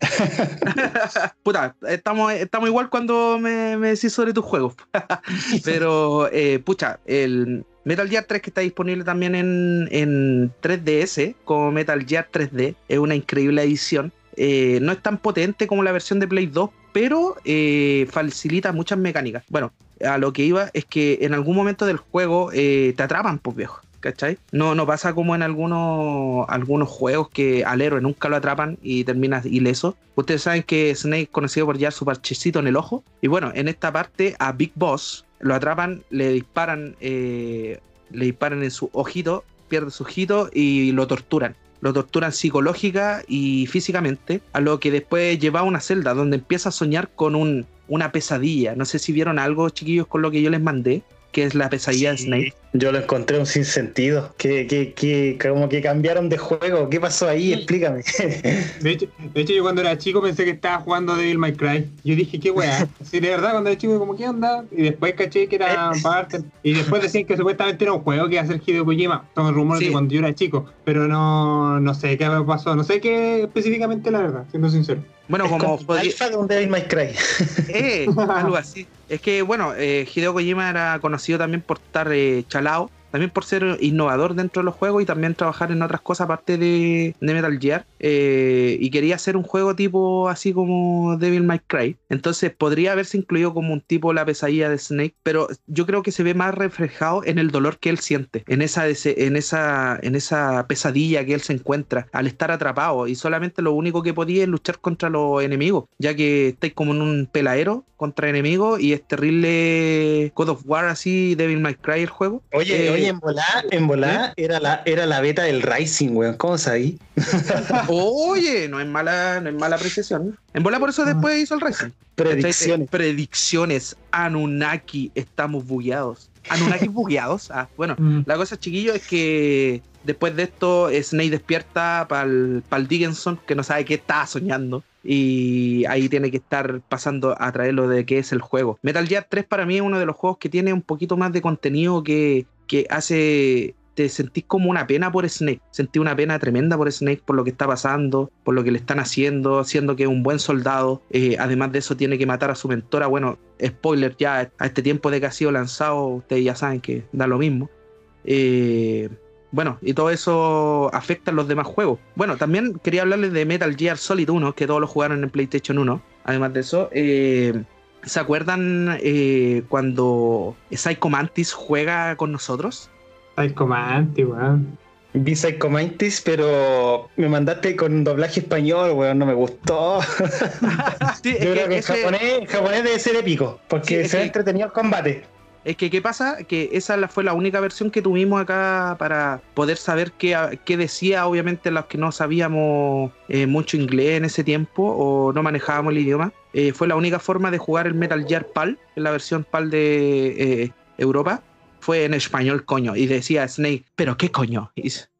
puta, estamos, estamos igual cuando me, me decís sobre tus juegos. Pero, eh, pucha, el Metal Gear 3 que está disponible también en, en 3DS, como Metal Gear 3D, es una increíble edición. Eh, no es tan potente como la versión de Play 2, pero eh, facilita muchas mecánicas. Bueno, a lo que iba es que en algún momento del juego te atrapan, pues viejo. ¿Cachai? No, no pasa como en algunos, algunos juegos que al héroe nunca lo atrapan y termina ileso. Ustedes saben que Snake es conocido por llevar su parchecito en el ojo. Y bueno, en esta parte a Big Boss lo atrapan, le disparan, eh, le disparan en su ojito, pierde su ojito y lo torturan. Lo torturan psicológica y físicamente, a lo que después lleva a una celda donde empieza a soñar con un, una pesadilla. No sé si vieron algo, chiquillos, con lo que yo les mandé que es la pesadilla de Snake. Yo lo encontré un sinsentido, que, que, que como que cambiaron de juego. ¿Qué pasó ahí? Explícame. De hecho, de hecho, yo cuando era chico pensé que estaba jugando Devil May Cry. Yo dije, qué weá. Sí, de verdad, cuando era chico, como, ¿qué onda? Y después caché que era eh. parte. Y después decían que supuestamente era un juego que iba a ser Hideo Kojima. Son rumores de cuando yo era chico. Pero no, no sé qué pasó. No sé qué específicamente, la verdad, siendo sincero. Bueno, como podría... de un Devil May Cry. Eh, algo así. Es que, bueno, eh, Hideo Kojima era conocido también por estar eh, chalado también por ser innovador dentro de los juegos y también trabajar en otras cosas aparte de, Metal Gear. Eh, y quería hacer un juego tipo así como Devil May Cry. Entonces podría haberse incluido como un tipo la pesadilla de Snake, pero yo creo que se ve más reflejado en el dolor que él siente, en esa, en esa, en esa pesadilla que él se encuentra al estar atrapado y solamente lo único que podía es luchar contra los enemigos, ya que estáis como en un peladero contra enemigos y es terrible God of War así, Devil May Cry el juego. Oye, eh, en volá, en volá era la, era la beta del Rising, weón. ¿Cómo sabí? Oye, no es mala, no es mala apreciación. En volá por eso después hizo el Rising. Predicciones. Predicciones. Anunnaki, estamos bugueados. Anunnaki bugueados. Ah, bueno, mm. la cosa, chiquillo, es que después de esto, Snake despierta para el Dickinson, que no sabe qué está soñando y ahí tiene que estar pasando a traerlo de qué es el juego. Metal Gear 3 para mí es uno de los juegos que tiene un poquito más de contenido que, que hace te sentís como una pena por Snake. Sentí una pena tremenda por Snake, por lo que está pasando, por lo que le están haciendo, siendo que es un buen soldado. Eh, además de eso, tiene que matar a su mentora. Bueno, spoiler ya, a este tiempo de que ha sido lanzado, ustedes ya saben que da lo mismo. Eh, bueno, y todo eso afecta a los demás juegos. Bueno, también quería hablarles de Metal Gear Solid 1, que todos lo jugaron en PlayStation 1. Además de eso, eh, ¿se acuerdan eh, cuando Psycho Mantis juega con nosotros? Psycho Mantis, weón. Vi Psycho Mantis, pero me mandaste con un doblaje español, weón, no me gustó. Yo creo que, en japonés, japonés, debe ser épico, porque se ha entretenido el combate. Es que, ¿qué pasa? Que esa fue la única versión que tuvimos acá para poder saber qué, qué decía, obviamente, los que no sabíamos eh, mucho inglés en ese tiempo o no manejábamos el idioma. Eh, fue la única forma de jugar el Metal Gear PAL, en la versión PAL de eh, Europa. Fue en español, coño. Y decía Snake, ¿pero qué coño?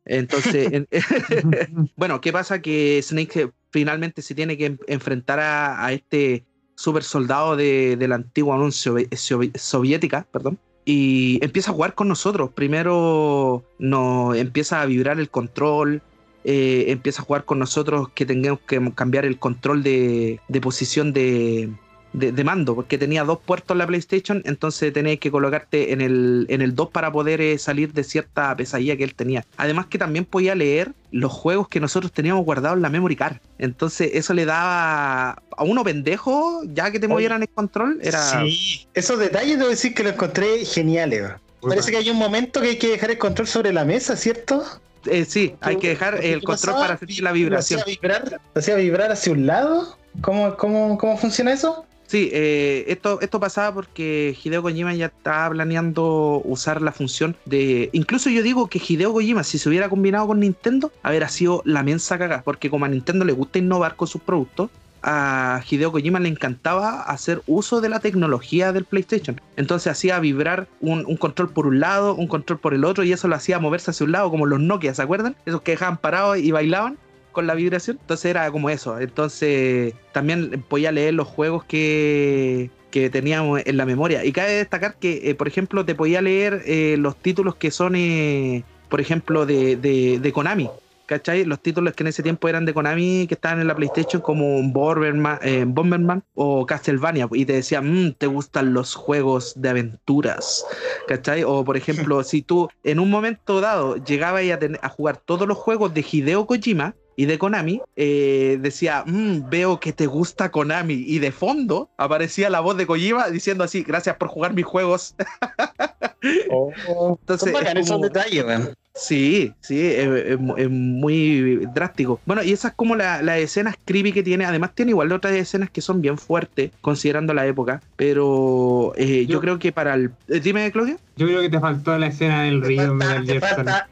entonces, bueno, ¿qué pasa? Que Snake finalmente se tiene que enfrentar a este super soldado de, la antigua Unión Soviética, perdón, y empieza a jugar con nosotros. Primero nos empieza a vibrar el control, eh, empieza a jugar con nosotros que tengamos que cambiar el control de, posición de, de, mando, porque tenía dos puertos en la PlayStation, entonces tenías que colocarte en el, en el 2 para poder eh, salir de cierta pesadilla que él tenía. Además que también podía leer los juegos que nosotros teníamos guardados en la memory card. Entonces eso le daba a uno pendejo, ya que te movieran el control, era... Sí, esos detalles debo decir que los encontré geniales. Parece que hay un momento que hay que dejar el control sobre la mesa, ¿cierto? Eh, sí, hay que dejar el control para sentir la vibración. ¿Hacía vibrar, hacía vibrar hacia un lado? ¿Cómo, cómo, cómo funciona eso? Sí, eh, esto, esto pasaba porque Hideo Kojima ya estaba planeando usar la función de. Incluso yo digo que Hideo Kojima, si se hubiera combinado con Nintendo, habría sido la mensa cagada. Porque como a Nintendo le gusta innovar con sus productos, a Hideo Kojima le encantaba hacer uso de la tecnología del PlayStation. Entonces hacía vibrar un, un, control por un lado, un control por el otro, y eso lo hacía moverse hacia un lado, como los Nokia, ¿se acuerdan? Esos que dejaban parados y bailaban con la vibración. Entonces era como eso. Entonces también podía leer los juegos que, que teníamos en la memoria. Y cabe destacar que, eh, por ejemplo, te podía leer eh, los títulos que son, eh, por ejemplo, de, de, de, Konami. ¿Cachai? Los títulos que en ese tiempo eran de Konami, que estaban en la PlayStation, como Bomberman, Bomberman o Castlevania, y te decían, mmm, te gustan los juegos de aventuras, ¿cachai? O por ejemplo, si tú en un momento dado llegabas a, a jugar todos los juegos de Hideo Kojima, y de Konami, eh, decía, mm, veo que te gusta Konami. Y de fondo aparecía la voz de Kojima diciendo así, gracias por jugar mis juegos. Oh, Entonces, esos detalles, Sí, sí, es, muy drástico. Bueno, y esas como las escenas creepy que tiene. Además, tiene igual otras escenas que son bien fuertes, considerando la época. Pero eh, yo, creo que para el. Eh, dime, Claudio. Yo creo que te faltó la escena del río Metal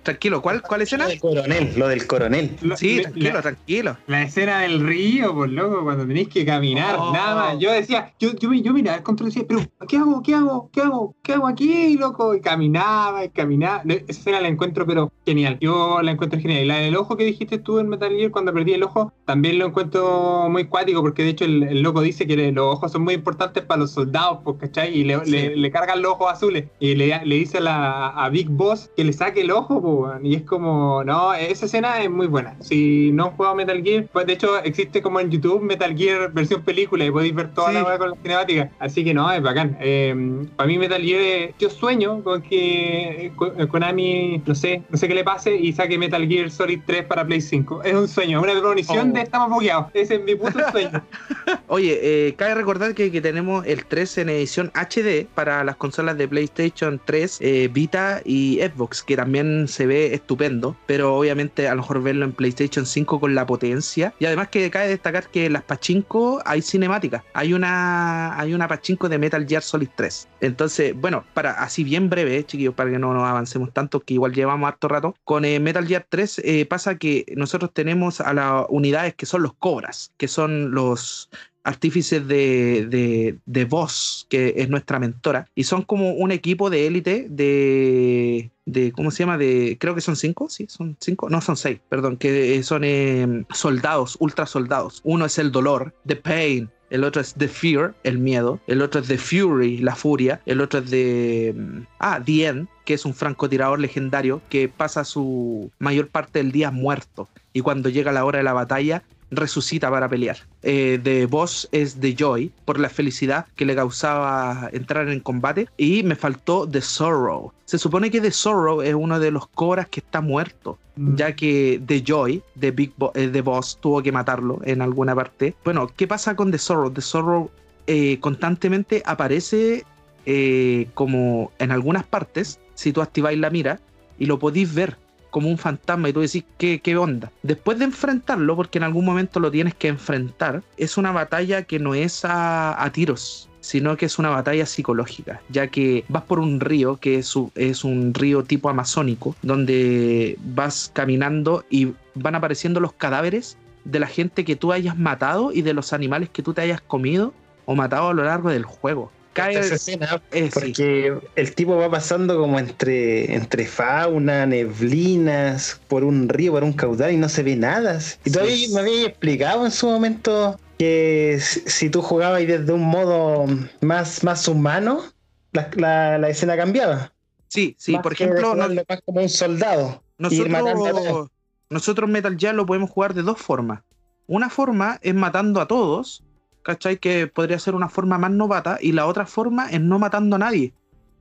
Tranquilo, ¿cuál, cuál escena? Lo del coronel, lo del coronel. Sí, tranquilo, tranquilo. La escena del río, por loco, cuando tenéis que caminar, oh. nada más. Yo decía, yo, yo, yo miraba el control y decía, pero ¿qué hago? ¿Qué hago? ¿Qué hago? ¿Qué hago aquí, loco? Y caminaba, y caminaba. Esa escena la encuentro, pero genial. Yo la encuentro genial. Y la del ojo que dijiste tú en Metal Gear, cuando perdí el ojo, también lo encuentro muy cuático, porque de hecho el, loco dice que los ojos son muy importantes para los soldados, pues, ¿cachai? Y le, le, cargan los ojos azules. Y le, le dice a la a, Big Boss que le saque el ojo, y es como, no, esa escena es muy buena. Si no han jugado Metal Gear, pues de hecho existe como en YouTube Metal Gear versión película y podéis ver toda la la con la cinemática. Así que no, es bacán. Em, para mí Metal Gear, yo sueño con que Konami, no sé, no sé qué le pase y saque Metal Gear Solid 3 para Play 5. Es un sueño, una premonición de oh. estamos bugueados. Ese es mi puto sueño. Oye, eh, cabe recordar que, que, tenemos el 3 en edición HD para las consolas de PlayStation 3, eh, Vita y Xbox, que también se ve estupendo, pero obviamente a lo mejor verlo en PlayStation 5 con la potencia. Y además que cabe destacar que en las Pachinko hay cinemática. Hay una, hay una Pachinko de Metal Gear Solid 3. Entonces, bueno, para así bien breve, chiquillos, para que no nos avancemos tanto, que igual llevamos harto rato, con eh, Metal Gear 3 eh, pasa que nosotros tenemos a las unidades que son los cobras, que son los artífices de, de, de Voss, que es nuestra mentora, y son como un equipo de élite de, de, ¿cómo se llama? De, creo que son cinco, sí, son cinco, no, son seis, perdón, que son eh, soldados, ultra soldados. Uno es el dolor, The Pain, el otro es The Fear, el miedo, el otro es The Fury, la furia, el otro es de... Mm, ah, The End, que es un francotirador legendario que pasa su mayor parte del día muerto. Y cuando llega la hora de la batalla resucita para pelear. Eh, The Boss es The Joy por la felicidad que le causaba entrar en combate y me faltó The Sorrow. Se supone que The Sorrow es uno de los cobras que está muerto, mm. ya que The Joy, The, Big The Boss, tuvo que matarlo en alguna parte. Bueno, ¿qué pasa con The Sorrow? The Sorrow eh, constantemente aparece eh, como en algunas partes, si tú activáis la mira, y lo podéis ver como un fantasma y tú decís, ¿qué, ¿qué onda? Después de enfrentarlo, porque en algún momento lo tienes que enfrentar, es una batalla que no es a, a tiros, sino que es una batalla psicológica, ya que vas por un río que es, es, un río tipo amazónico, donde vas caminando y van apareciendo los cadáveres de la gente que tú hayas matado y de los animales que tú te hayas comido o matado a lo largo del juego escena eh, porque el tipo va pasando como entre, entre fauna, neblinas, por un río, por un caudal y no se ve nada. Y todavía me había explicado en su momento que si tú jugabas desde un modo más, más humano, la, la, escena cambiaba. Sí, sí, por ejemplo. No, más como un soldado. Nosotros, nosotros Metal Gear lo podemos jugar de dos formas. Una forma es matando a todos ¿cachai? Que podría ser una forma más novata y la otra forma es no matando a nadie.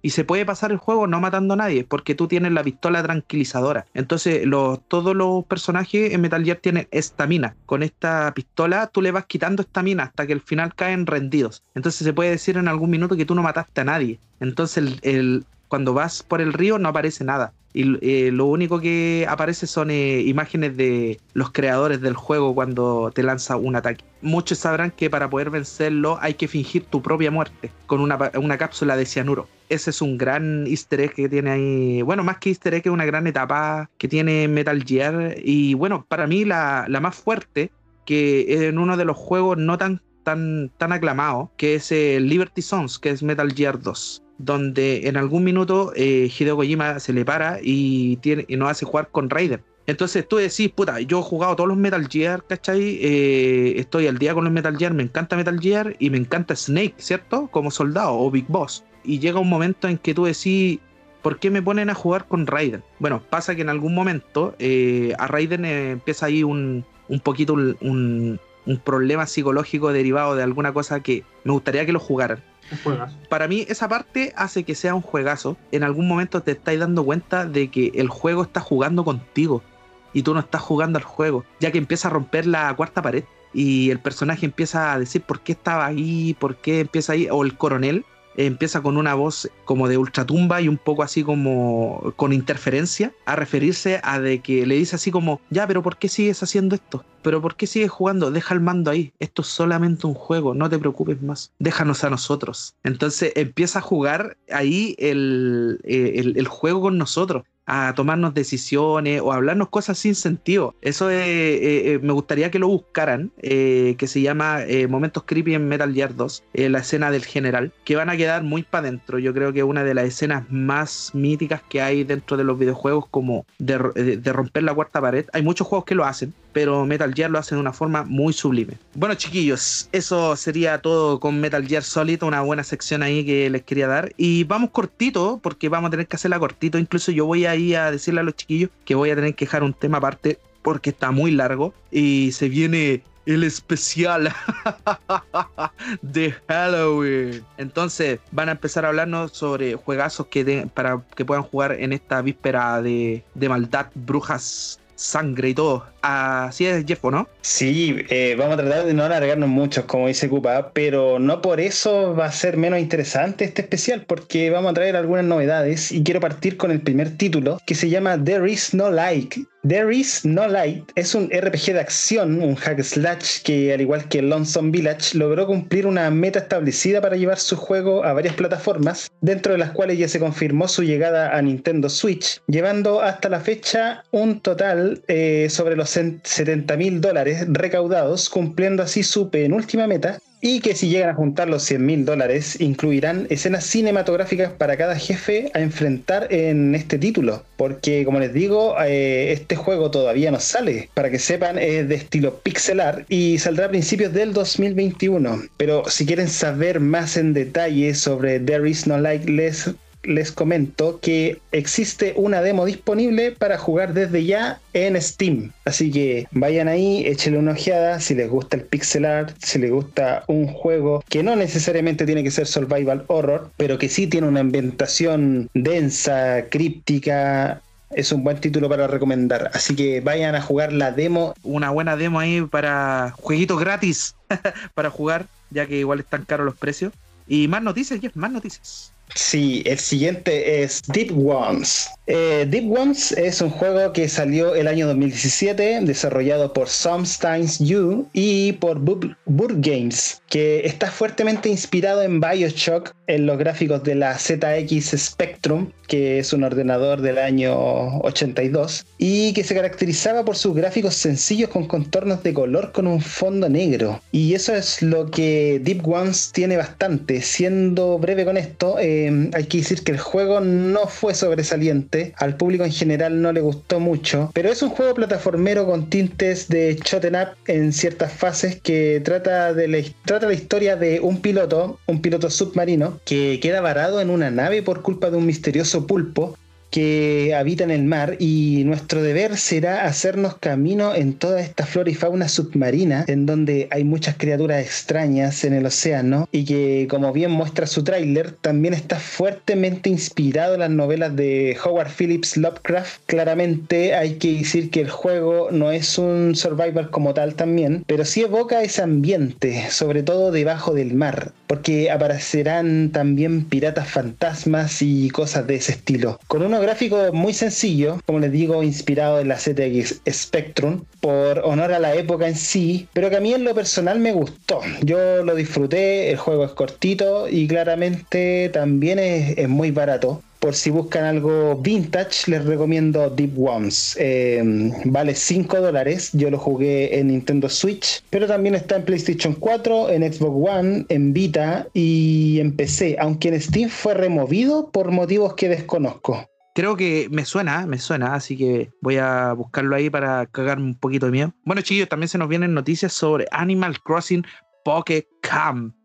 Y se puede pasar el juego no matando a nadie, porque tú tienes la pistola tranquilizadora. Entonces, todos los personajes en Metal Gear tienen estamina. Con esta pistola tú le vas quitando estamina hasta que al final caen rendidos. Entonces se puede decir en algún minuto que tú no mataste a nadie. Entonces el, cuando vas por el río no aparece nada. Y eh, lo único que aparece son eh, imágenes de los creadores del juego cuando te lanza un ataque. Muchos sabrán que para poder vencerlo hay que fingir tu propia muerte con una, una cápsula de cianuro. Ese es un gran easter egg que tiene ahí. Bueno, más que easter egg, es una gran etapa que tiene Metal Gear. Y bueno, para mí la, la más fuerte, que en uno de los juegos no tan, tan, tan aclamados, que es el Liberty Sons, que es Metal Gear 2 donde en algún minuto eh, Hideo Kojima se le para y, tiene, y nos hace jugar con Raiden. Entonces tú decís, puta, yo he jugado todos los Metal Gear, ¿cachai? Eh, estoy al día con los Metal Gear, me encanta Metal Gear y me encanta Snake, ¿cierto? Como soldado o Big Boss. Y llega un momento en que tú decís, ¿por qué me ponen a jugar con Raiden? Bueno, pasa que en algún momento eh, a Raiden empieza ahí un, un poquito un, un problema psicológico derivado de alguna cosa que me gustaría que lo jugaran para mí esa parte hace que sea un juegazo. En algún momento te estáis dando cuenta de que el juego está jugando contigo y tú no estás jugando al juego, ya que empieza a romper la cuarta pared y el personaje empieza a decir por qué estaba ahí, por qué empieza ahí, o el coronel empieza con una voz como de ultratumba y un poco así como con interferencia a referirse a de que le dice así como, ya, pero ¿por qué sigues haciendo esto? pero ¿por qué sigues jugando? Deja el mando ahí. Esto es solamente un juego, no te preocupes más. Déjanos a nosotros. Entonces empieza a jugar ahí el, eh, juego con nosotros a tomarnos decisiones o a hablarnos cosas sin sentido. Eso eh, eh, me gustaría que lo buscaran, que se llama Momentos Creepy en Metal Gear 2, la escena del general, que van a quedar muy para adentro. Yo creo que una de las escenas más míticas que hay dentro de los videojuegos, como de, de romper la cuarta pared. Hay muchos juegos que lo hacen, pero Metal Gear lo hace de una forma muy sublime. Bueno, chiquillos, eso sería todo con Metal Gear Solid, una buena sección ahí que les quería dar. Y vamos cortito, porque vamos a tener que hacerla cortito. Incluso yo voy ahí a decirle a los chiquillos que voy a tener que dejar un tema aparte porque está muy largo y se viene el especial de Halloween. Entonces van a empezar a hablarnos sobre juegazos que para que puedan jugar en esta víspera de, de maldad, brujas sangre y todo. Así es, Jeff, ¿no? Sí, eh, vamos a tratar de no alargarnos mucho, como dice Cupa, pero no por eso va a ser menos interesante este especial, porque vamos a traer algunas novedades y quiero partir con el primer título que se llama There Is No Like There is No Light. Es un RPG de acción, un hack slash que, al igual que Lonesome Village, logró cumplir una meta establecida para llevar su juego a varias plataformas, dentro de las cuales ya se confirmó su llegada a Nintendo Switch, llevando hasta la fecha un total eh, sobre los 70 mil dólares recaudados, cumpliendo así su penúltima meta y que si llegan a juntar los 100 mil dólares incluirán escenas cinematográficas para cada jefe a enfrentar en este título. Porque como les digo, eh, este juego todavía no sale. Para que sepan, es de estilo pixelar y saldrá a principios del 2021. Pero si quieren saber más en detalle sobre There Is No Like Less les comento que existe una demo disponible para jugar desde ya en Steam. Así que vayan ahí, échenle una ojeada si les gusta el pixel art, si les gusta un juego que no necesariamente tiene que ser survival horror, pero que sí tiene una ambientación densa, críptica, es un buen título para recomendar. Así que vayan a jugar la demo. Una buena demo ahí para jueguitos gratis para jugar, ya que igual están caros los precios. Y más noticias, Jeff, más noticias. Sí, el siguiente es Deep Ones. Eh, Deep Ones es un juego que salió el año 2017, desarrollado por Sometimes You y por Burg Games, que está fuertemente inspirado en Bioshock, en los gráficos de la ZX Spectrum, que es un ordenador del año 82, y que se caracterizaba por sus gráficos sencillos con contornos de color con un fondo negro. Y eso es lo que Deep Ones tiene bastante. Siendo breve con esto, eh, hay que decir que el juego no fue sobresaliente, al público en general no le gustó mucho, pero es un juego plataformero con tintes de shoten up en ciertas fases que trata, de la, trata la historia de un piloto, un piloto submarino, que queda varado en una nave por culpa de un misterioso pulpo que habitan el mar y nuestro deber será hacernos camino en toda esta flora y fauna submarina en donde hay muchas criaturas extrañas en el océano y que como bien muestra su tráiler también está fuertemente inspirado en las novelas de Howard Phillips Lovecraft. Claramente hay que decir que el juego no es un survival como tal también, pero sí evoca ese ambiente, sobre todo debajo del mar, porque aparecerán también piratas fantasmas y cosas de ese estilo. Con unos gráficos muy sencillos, como les digo, inspirado en la ZX Spectrum, por honor a la época en sí, pero que a mí en lo personal me gustó. Yo lo disfruté, el juego es cortito y claramente también es, muy barato. Por si buscan algo vintage, les recomiendo Deep Worms. Eh, vale 5 dólares. Yo lo jugué en Nintendo Switch, pero también está en PlayStation 4, en Xbox One, en Vita y en PC, aunque en Steam fue removido por motivos que desconozco. Creo que me suena, me suena, así que voy a buscarlo ahí para cagarme un poquito de miedo. Bueno, chicos, también se nos vienen noticias sobre Animal Crossing Pocket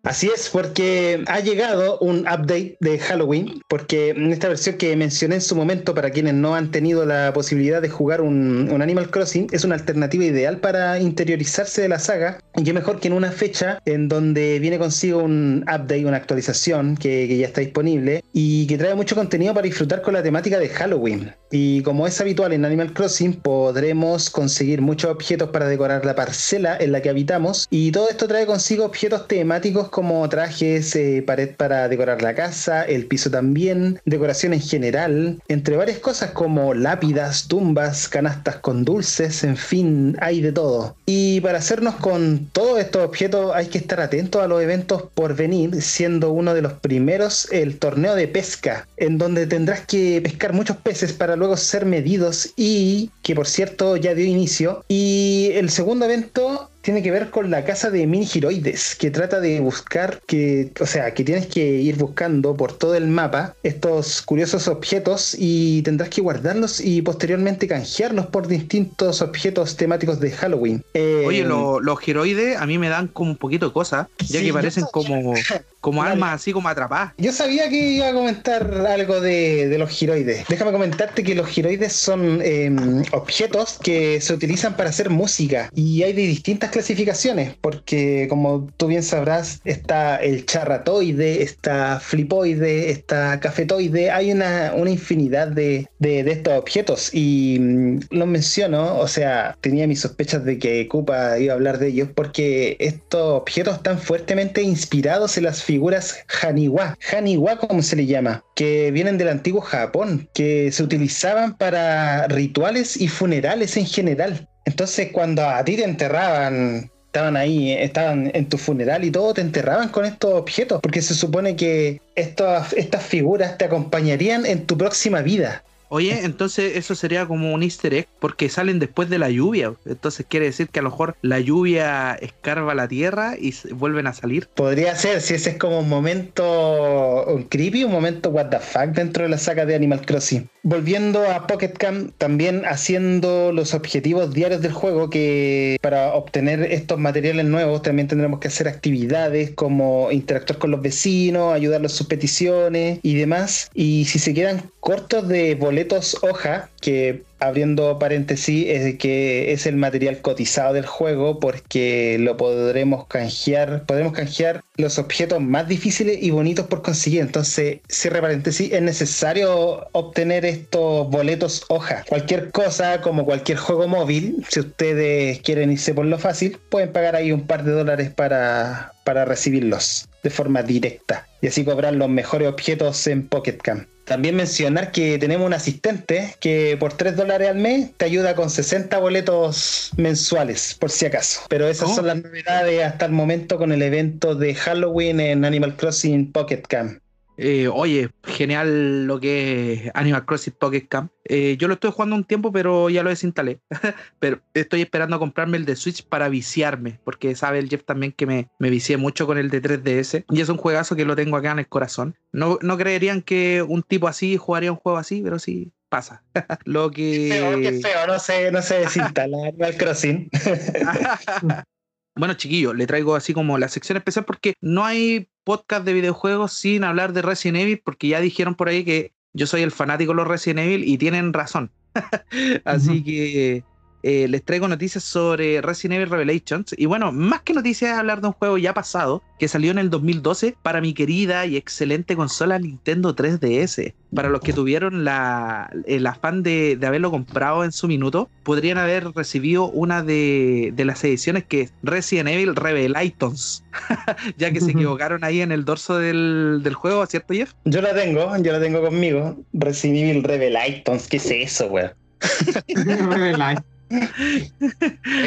Así es, porque ha llegado un update de Halloween, porque en esta versión que mencioné en su momento, para quienes no han tenido la posibilidad de jugar un, un, Animal Crossing, es una alternativa ideal para interiorizarse de la saga, y qué mejor que en una fecha en donde viene consigo un update, una actualización que, que ya está disponible, y que trae mucho contenido para disfrutar con la temática de Halloween. Y como es habitual en Animal Crossing, podremos conseguir muchos objetos para decorar la parcela en la que habitamos, y todo esto trae consigo objetos temáticos como trajes, eh, pared para decorar la casa, el piso también, decoración en general, entre varias cosas como lápidas, tumbas, canastas con dulces, en fin, hay de todo. Y para hacernos con todos estos objetos hay que estar atentos a los eventos por venir, siendo uno de los primeros el torneo de pesca, en donde tendrás que pescar muchos peces para luego ser medidos y que por cierto ya dio inicio. Y el segundo evento tiene que ver con la casa de mini giroides, que trata de buscar que, o sea, que tienes que ir buscando por todo el mapa estos curiosos objetos y tendrás que guardarlos y posteriormente canjearlos por distintos objetos temáticos de Halloween. Eh, Oye, lo, los giroides a mí me dan como un poquito de cosas, ya sí, que parecen como, como almas así como atrapadas. Yo sabía que iba a comentar algo de, de los giroides. Déjame comentarte que los giroides son eh, objetos que se utilizan para hacer música y hay de distintas clasificaciones, porque como tú bien sabrás, está el charratoide, está flipoide, está cafetoide, hay una, una infinidad de, de, estos objetos y mmm, los menciono, o sea, tenía mis sospechas de que Koopa iba a hablar de ellos, porque estos objetos están fuertemente inspirados en las figuras Haniwa, Haniwa como se le llama, que vienen del antiguo Japón, que se utilizaban para rituales y funerales en general. Entonces, cuando a ti te enterraban, estaban ahí, estaban en tu funeral y todo, te enterraban con estos objetos, porque se supone que estas, estas figuras te acompañarían en tu próxima vida. Oye, entonces eso sería como un easter egg porque salen después de la lluvia. Entonces quiere decir que a lo mejor la lluvia escarba la tierra y vuelven a salir. Podría ser, si ese es como un momento creepy, un momento what the fuck dentro de la saga de Animal Crossing. Volviendo a Pocket Camp, también haciendo los objetivos diarios del juego que para obtener estos materiales nuevos también tendremos que hacer actividades como interactuar con los vecinos, ayudarlos en sus peticiones y demás. Y si se quedan cortos de boletos hoja, que abriendo paréntesis, es que es el material cotizado del juego porque lo podremos canjear, podremos canjear los objetos más difíciles y bonitos por conseguir. Entonces, cierre paréntesis, es necesario obtener estos boletos hoja. Cualquier cosa, como cualquier juego móvil, si ustedes quieren irse por lo fácil, pueden pagar ahí un par de dólares para, para recibirlos de forma directa y así cobrar los mejores objetos en Pocket Camp. También mencionar que tenemos un asistente que por 3 dólares al mes te ayuda con 60 boletos mensuales, por si acaso. Pero esas ¿Cómo? son las novedades hasta el momento con el evento de Halloween en Animal Crossing Pocket Camp. Eh, oye, genial lo que es Animal Crossing Pocket Camp. Eh, yo lo estoy jugando un tiempo, pero ya lo desinstalé. pero estoy esperando a comprarme el de Switch para viciarme, porque sabe el Jeff también que me, me vicié mucho con el de 3DS. Y es un juegazo que lo tengo acá en el corazón. No, no creerían que un tipo así jugaría un juego así, pero sí pasa. lo que. Qué feo, qué feo, no se, no se desinstala Animal Crossing. Bueno, chiquillos, le traigo así como la sección especial porque no hay podcast de videojuegos sin hablar de Resident Evil, porque ya dijeron por ahí que yo soy el fanático de los Resident Evil y tienen razón. Así que eh, les traigo noticias sobre Resident Evil Revelations. Y bueno, más que noticias, hablar de un juego ya pasado que salió en el 2012 para mi querida y excelente consola Nintendo 3DS. Para los que tuvieron la, el afán de, haberlo comprado en su minuto, podrían haber recibido una de, las ediciones que es Resident Evil Revelations, ya que se equivocaron ahí en el dorso del, juego, ¿cierto, Jeff? Yo la tengo, yo la tengo conmigo. Resident Evil Revelations, ¿qué es eso, weón? Es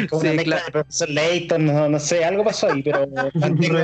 como una mezcla de profesor Layton, no, sé, algo pasó ahí, pero mantengo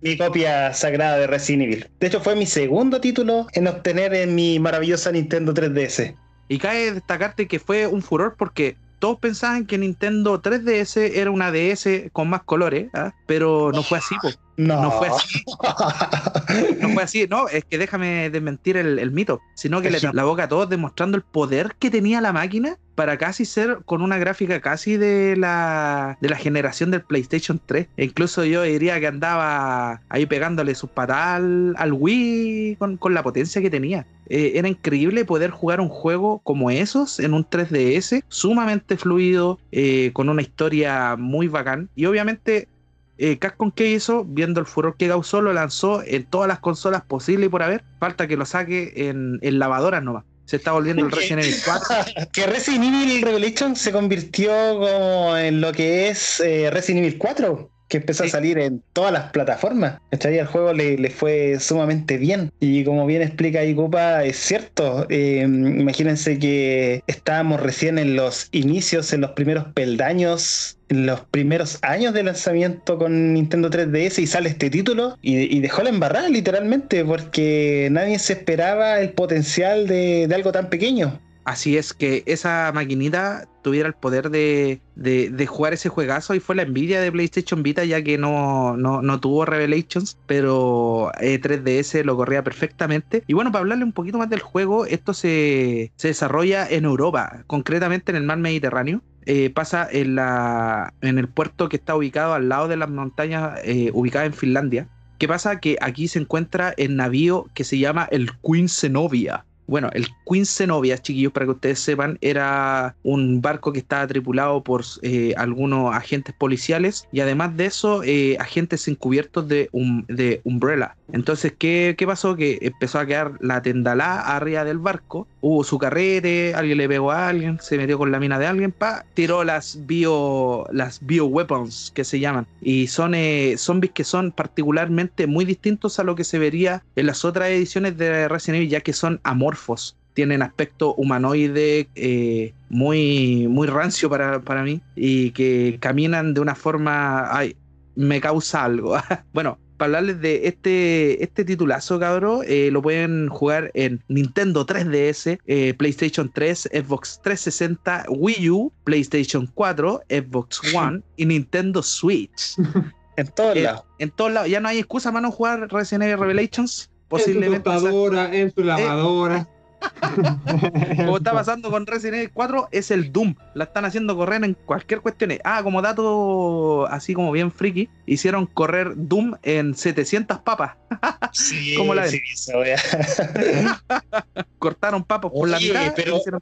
mi, copia sagrada de Resident Evil. De hecho, fue mi segundo título en obtener en mi maravillosa Nintendo 3DS. Y cae destacarte que fue un furor porque todos pensaban que Nintendo 3DS era una DS con más colores, ¿ah? pero no fue así. No. no. fue así. no fue así. No, es que déjame desmentir el, el mito, sino que le la boca a todos demostrando el poder que tenía la máquina para casi ser con una gráfica casi de la, de la generación del PlayStation 3. E incluso yo diría que andaba ahí pegándole su patadas al, Wii con, la potencia que tenía. Eh, era increíble poder jugar un juego como esos en un 3DS, sumamente fluido, eh, con una historia muy bacán. Y obviamente eh, Capcom que hizo, viendo el furor que causó, lo lanzó en todas las consolas posibles y por haber. Falta que lo saque en, en lavadoras nomás se está volviendo el Resident Evil 4. que Resident Evil Revelation se convirtió como en lo que es eh, Resident Evil 4 que empezó a salir en todas las plataformas. Ahí el juego le, fue sumamente bien. Y como bien explica Ikupa, es cierto. Eh, imagínense que estábamos recién en los inicios, en los primeros peldaños los primeros años de lanzamiento con Nintendo 3DS y sale este título y, dejó la embarrada literalmente porque nadie se esperaba el potencial de algo tan pequeño. Así es que esa maquinita tuviera el poder de, jugar ese juegazo y fue la envidia de PlayStation Vita ya que no, no, tuvo Revelations, pero 3DS eh, lo corría perfectamente. Y bueno, para hablarle un poquito más del juego, esto se, desarrolla en Europa, concretamente en el mar Mediterráneo. Eh, pasa en, la, en el puerto que está ubicado al lado de las montañas eh, ubicadas en Finlandia. ¿Qué pasa? Que aquí se encuentra el navío que se llama el Queen Zenobia bueno, el Queen Zenobia, chiquillos, para que ustedes sepan, era un barco que estaba tripulado por eh, algunos agentes policiales y además de eso, eh, agentes encubiertos de, de Umbrella. Entonces, ¿qué, ¿qué, pasó? Que empezó a quedar la tendalá arriba del barco, hubo su carrete, alguien le pegó a alguien, se metió con la mina de alguien, pa, tiró las bio, las bio weapons que se llaman. Y son eh, zombies que son particularmente muy distintos a lo que se vería en las otras ediciones de Resident Evil, ya que son amorfos. Tienen aspecto humanoide eh, muy, muy rancio para, para mí y que caminan de una forma. Me causa algo. bueno, para hablarles de este, este titulazo, cabrón, eh, lo pueden jugar en Nintendo 3DS, eh, PlayStation 3, Xbox 360, Wii U, PlayStation 4, Xbox One y Nintendo Switch. en todos eh, lados. En todos lados. Ya no hay excusa para no jugar Resident Evil Revelations. Posiblemente. En su en su lavadora. como está pasando con Resident Evil 4, es el Doom. La están haciendo correr en cualquier cuestión. Ah, como dato así como bien friki, hicieron correr Doom en 700 papas. Sí, ¿Cómo la sí, Cortaron papas por la mitad.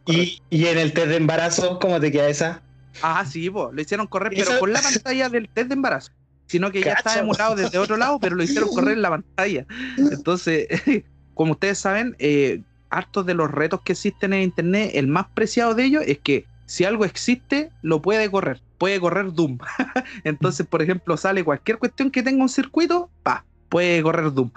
y, y, en el test de embarazo, ¿cómo te queda esa? Ah, sí, lo hicieron correr, pero con la pantalla del test de embarazo. Sino que ya está emulado desde otro lado, pero lo hicieron correr en la pantalla. Entonces, como ustedes saben, eh, hartos de los retos que existen en internet, el más preciado de ellos es que si algo existe, lo puede correr. Puede correr Doom. Entonces, por ejemplo, sale cualquier cuestión que tenga un circuito, pa, puede correr Doom.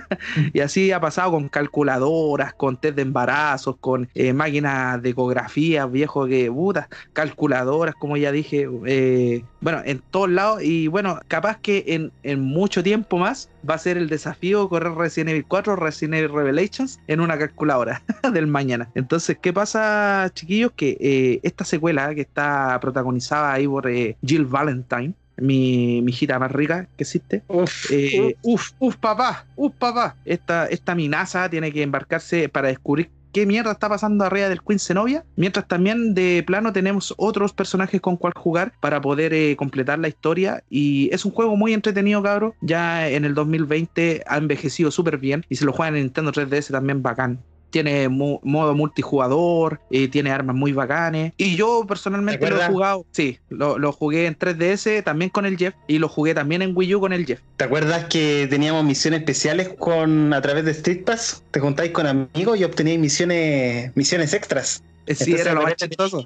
y así ha pasado con calculadoras, con test de embarazos, con eh, máquinas de ecografía, viejo que puta, calculadoras, como ya dije, eh, bueno, en todos lados. Y bueno, capaz que en, en, mucho tiempo más va a ser el desafío correr Resident Evil 4, Resident Evil Revelations en una calculadora del mañana. Entonces, ¿qué pasa, chiquillos? Que eh, esta secuela que está protagonizada ahí por Jill Valentine, mi, mi hijita más rica que existe. Uf, eh, uf, uf, papá, uf, papá. Esta, esta minaza tiene que embarcarse para descubrir qué mierda está pasando arriba del Queen Zenobia, mientras también de plano tenemos otros personajes con cual jugar para poder eh, completar la historia y es un juego muy entretenido, cabro, ya en el 2020 ha envejecido súper bien y se lo juegan en Nintendo 3DS también bacán. Tiene modo multijugador, eh, tiene armas muy bacanes. Y yo personalmente lo he jugado, sí, lo, lo, jugué en 3DS también con el Jeff y lo jugué también en Wii U con el Jeff. ¿Te acuerdas que teníamos misiones especiales con a través de Street Pass? Te juntáis con amigos y obteníais misiones, misiones extras. Sí, era lo más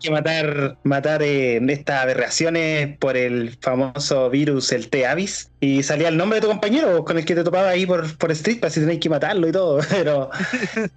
que matar, matar eh, estas aberraciones por el famoso virus, el T-Avis, y salía el nombre de tu compañero con el que te topaba ahí por, por Street Pass y tenéis que matarlo y todo. Pero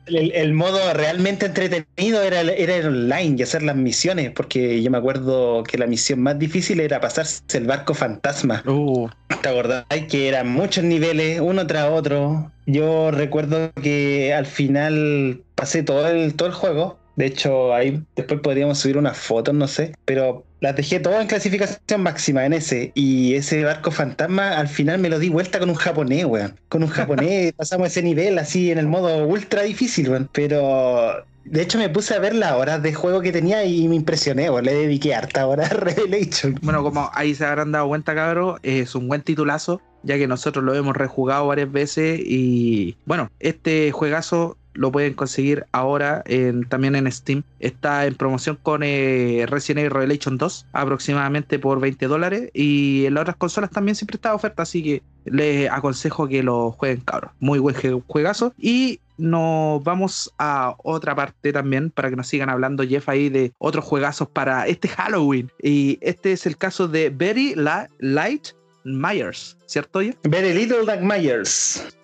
el, modo realmente entretenido era, era el online y hacer las misiones, porque yo me acuerdo que la misión más difícil era pasarse el barco fantasma. Uh. ¿Te acordáis que eran muchos niveles, uno tras otro? Yo recuerdo que al final pasé todo el, todo el juego de hecho, ahí después podríamos subir unas fotos, no sé. Pero las dejé todas en clasificación máxima en ese. Y ese barco fantasma al final me lo di vuelta con un japonés, weón. Con un japonés pasamos ese nivel así en el modo ultra difícil, weón. Pero de hecho, me puse a ver las horas de juego que tenía y me impresioné, weón. le dediqué harta hora a Revelation. Bueno, como ahí se habrán dado cuenta, cabrón, es un buen titulazo, ya que nosotros lo hemos rejugado varias veces. Y bueno, este juegazo lo pueden conseguir ahora también en Steam. Está en promoción con eh, Resident Evil Revelation 2, aproximadamente por 20 dólares. Y en las otras consolas también siempre está oferta, así que les aconsejo que lo jueguen, cabros. Muy buen juegazo. Y nos vamos a otra parte también para que nos sigan hablando Jeff ahí de otros juegazos para este Halloween. Y este es el caso de Very Light Myers, ¿cierto? Jeff? Very Little Myers.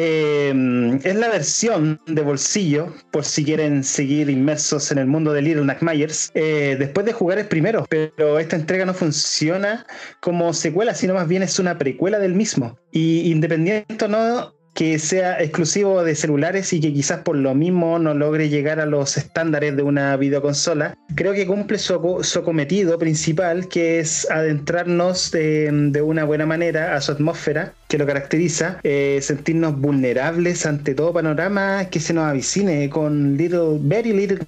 Em, es la versión de bolsillo, por si quieren seguir inmersos en el mundo de Little Myers, eh, después de jugar el primero, pero esta entrega no funciona como secuela, sino más bien es una precuela del mismo. Y independiente o no, que sea exclusivo de celulares y que quizás por lo mismo no logre llegar a los estándares de una videoconsola, creo que cumple su, cometido principal, que es adentrarnos de, de, una buena manera a su atmósfera que lo caracteriza, eh, sentirnos vulnerables ante todo panorama que se nos avicine con Little, Very Little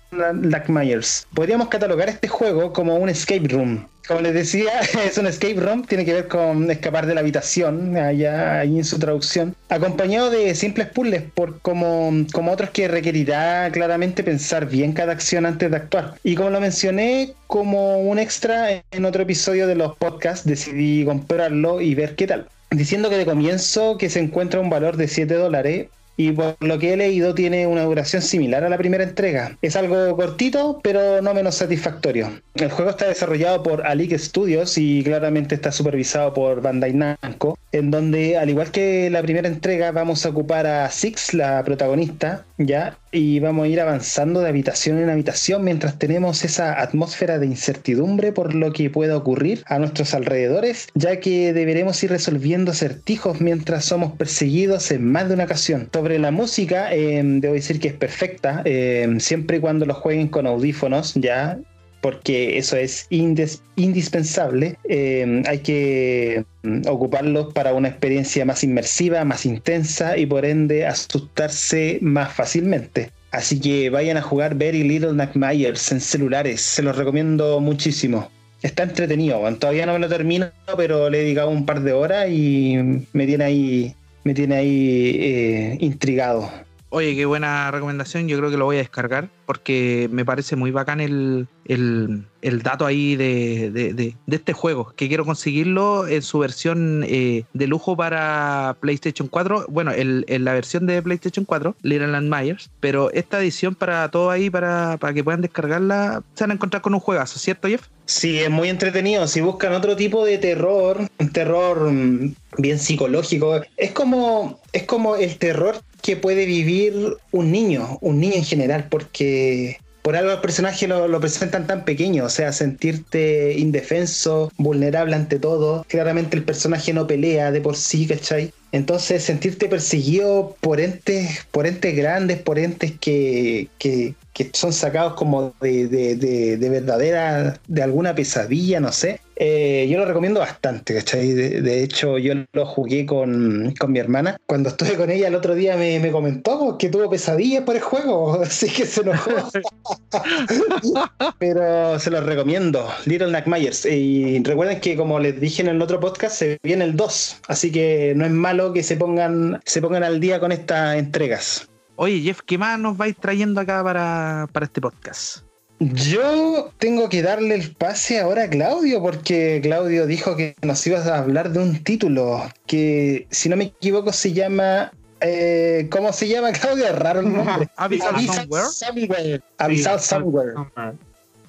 Myers. Podríamos catalogar este juego como un escape room, como les decía, es un escape room, tiene que ver con escapar de la habitación, allá ahí en su traducción, acompañado de simples puzzles, por como, como otros que requerirá claramente pensar bien cada acción antes de actuar. Y como lo mencioné, como un extra en otro episodio de los podcasts, decidí comprarlo y ver qué tal. Diciendo que de comienzo que se encuentra un valor de 7 dólares, y por lo que he leído tiene una duración similar a la primera entrega. Es algo cortito, pero no menos satisfactorio. El juego está desarrollado por Alic Studios y claramente está supervisado por Bandai Namco, en donde al igual que la primera entrega vamos a ocupar a Six, la protagonista, ya, y vamos a ir avanzando de habitación en habitación mientras tenemos esa atmósfera de incertidumbre por lo que pueda ocurrir a nuestros alrededores, ya que deberemos ir resolviendo acertijos mientras somos perseguidos en más de una ocasión. Sobre la música, em, debo decir que es perfecta, em, siempre y cuando lo jueguen con audífonos, ya porque eso es indispensable. Em, hay que mm, ocuparlos para una experiencia más inmersiva, más intensa y por ende asustarse más fácilmente. Así que vayan a jugar Very Little Nightmares en celulares, se los recomiendo muchísimo. Está entretenido, todavía no me lo termino, pero le he dedicado un par de horas y me tiene ahí, me tiene ahí eh, intrigado. Oye, qué buena recomendación. Yo creo que lo voy a descargar porque me parece muy bacán el, el, dato ahí de, de, este juego, que quiero conseguirlo en su versión eh, de lujo para PlayStation 4. Bueno, en la versión de PlayStation 4, Little Land Myers, pero esta edición para todo ahí, para, para que puedan descargarla, se van a encontrar con un juegazo, ¿cierto, Jeff? Sí, es muy entretenido. Si buscan otro tipo de terror, un terror mm, bien psicológico, es como, es como el terror que puede vivir un niño, un niño en general, porque por algo el personaje lo, presentan tan pequeño, o sea, sentirte indefenso, vulnerable ante todo. Claramente el personaje no pelea de por sí, ¿cachai? Entonces sentirte perseguido por entes, por entes grandes, por entes que, que, que son sacados como de, de, de, verdadera, de alguna pesadilla, no sé. Eh, yo lo recomiendo bastante, ¿cachai? De, hecho, yo lo jugué con, mi hermana. Cuando estuve con ella el otro día me, me comentó que tuvo pesadillas por el juego, así que se enojó. Pero se los recomiendo, Little Myers Y recuerden que, como les dije en el otro podcast, se viene el 2, así que no es malo que se pongan, se pongan al día con estas entregas. Oye, Jeff, ¿qué más nos vais trayendo acá para, para este podcast? Yo tengo que darle el pase ahora a Claudio, porque Claudio dijo que nos ibas a hablar de un título que, si no me equivoco, se llama. Eh, ¿Cómo se llama, Claudio? Es raro el nombre. Abyssal Somewhere. Somewhere. Abyssal Somewhere.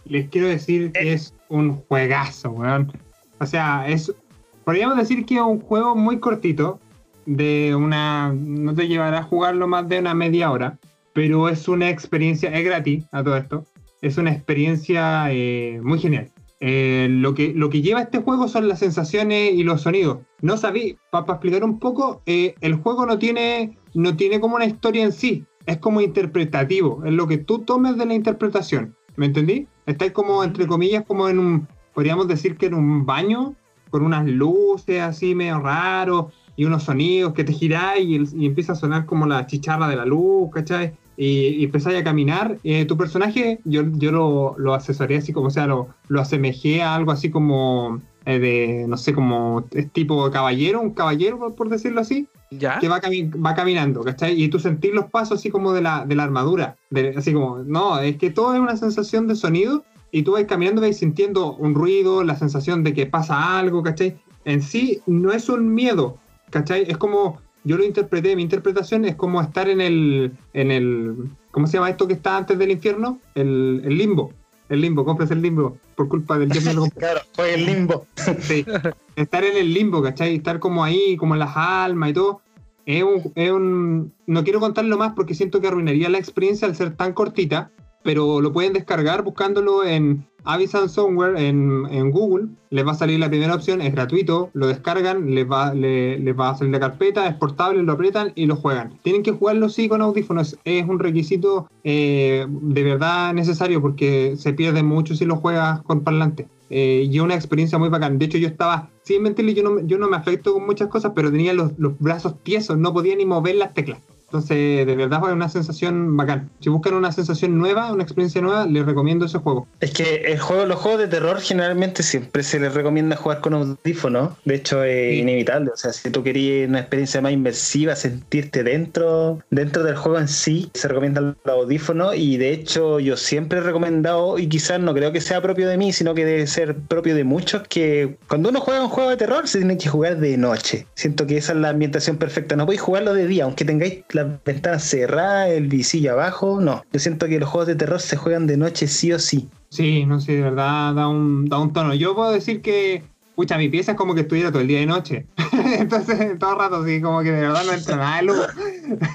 Les quiero decir que es un juegazo, weón. O sea, es. Podríamos decir que es un juego muy cortito. De una. No te llevará a jugarlo más de una media hora. Pero es una experiencia. Es gratis a todo esto. Es una experiencia eh, muy genial. Eh, lo, que, lo que lleva este juego son las sensaciones y los sonidos. No sabí, para explicar un poco, eh, el juego no tiene, no tiene como una historia en sí, es como interpretativo, es lo que tú tomes de la interpretación. ¿Me entendí? Estáis como, entre comillas, como en un, podríamos decir que en un baño, con unas luces así medio raros y unos sonidos que te giráis y, y empieza a sonar como la chicharra de la luz, ¿cachai? Y, y empezáis a caminar. Eh, tu personaje, yo, yo lo, lo asesoré así como, o sea, lo, lo asemejé a algo así como eh, de, no sé, como es tipo caballero, un caballero, por, por decirlo así ¿Ya? que va, cami- va caminando, ¿cachai? Y tú sentís los pasos así como de la, de la armadura. de- así como, no, es que todo es una sensación de sonido y tú vas caminando, vas sintiendo un ruido, la sensación de que pasa algo, ¿cachai? En sí no es un miedo, ¿cachai? Es como, yo lo interpreté, mi interpretación es como estar en el, en el, ¿cómo se llama esto que está antes del infierno? El, el limbo. El limbo, compres el limbo por culpa del Jeff me lo compré. Claro, fue el limbo. Sí. Estar en el limbo, ¿cachai? Estar como ahí, como en las almas y todo. Es un, es un- No quiero contarlo más porque siento que arruinaría la experiencia al ser tan cortita, pero lo pueden descargar buscándolo en Abyssal Somewhere en, Google. Les va a salir la primera opción, es gratuito, lo descargan, les va, le- les va a salir la carpeta, es portable, lo apretan y lo juegan. Tienen que jugarlo sí con audífonos, es un requisito eh, de verdad necesario porque se pierde mucho si lo juegas con parlante. Eh, y una experiencia muy bacán. De hecho, yo estaba, sin mentirle, yo no, yo no me afecto con muchas cosas, pero tenía los, los brazos tiesos, no podía ni mover las teclas. Entonces, de verdad fue una sensación bacán. Si buscan una sensación nueva, una experiencia nueva, les recomiendo ese juego. Es que el juego, los juegos de terror generalmente siempre se les recomienda jugar con audífonos. De hecho, es Sí. inevitable. O sea, si tú querías una experiencia más inmersiva, sentirte dentro, dentro del juego en sí, se recomienda los audífonos. Y de hecho, yo siempre he recomendado, y quizás no creo que sea propio de mí, sino que debe ser propio de muchos, que cuando uno juega un juego de terror se tiene que jugar de noche. Siento que esa es la ambientación perfecta. No podéis jugarlo de día, aunque tengáis las ventanas cerradas, el visillo abajo. No, yo siento que los juegos de terror se juegan de noche sí o sí. Sí, no sé, de verdad da un, da un tono. Yo puedo decir que, pucha, mi pieza es como que estuviera todo el día de noche. Entonces, todo el rato, sí, como que de verdad no entra nada de luz.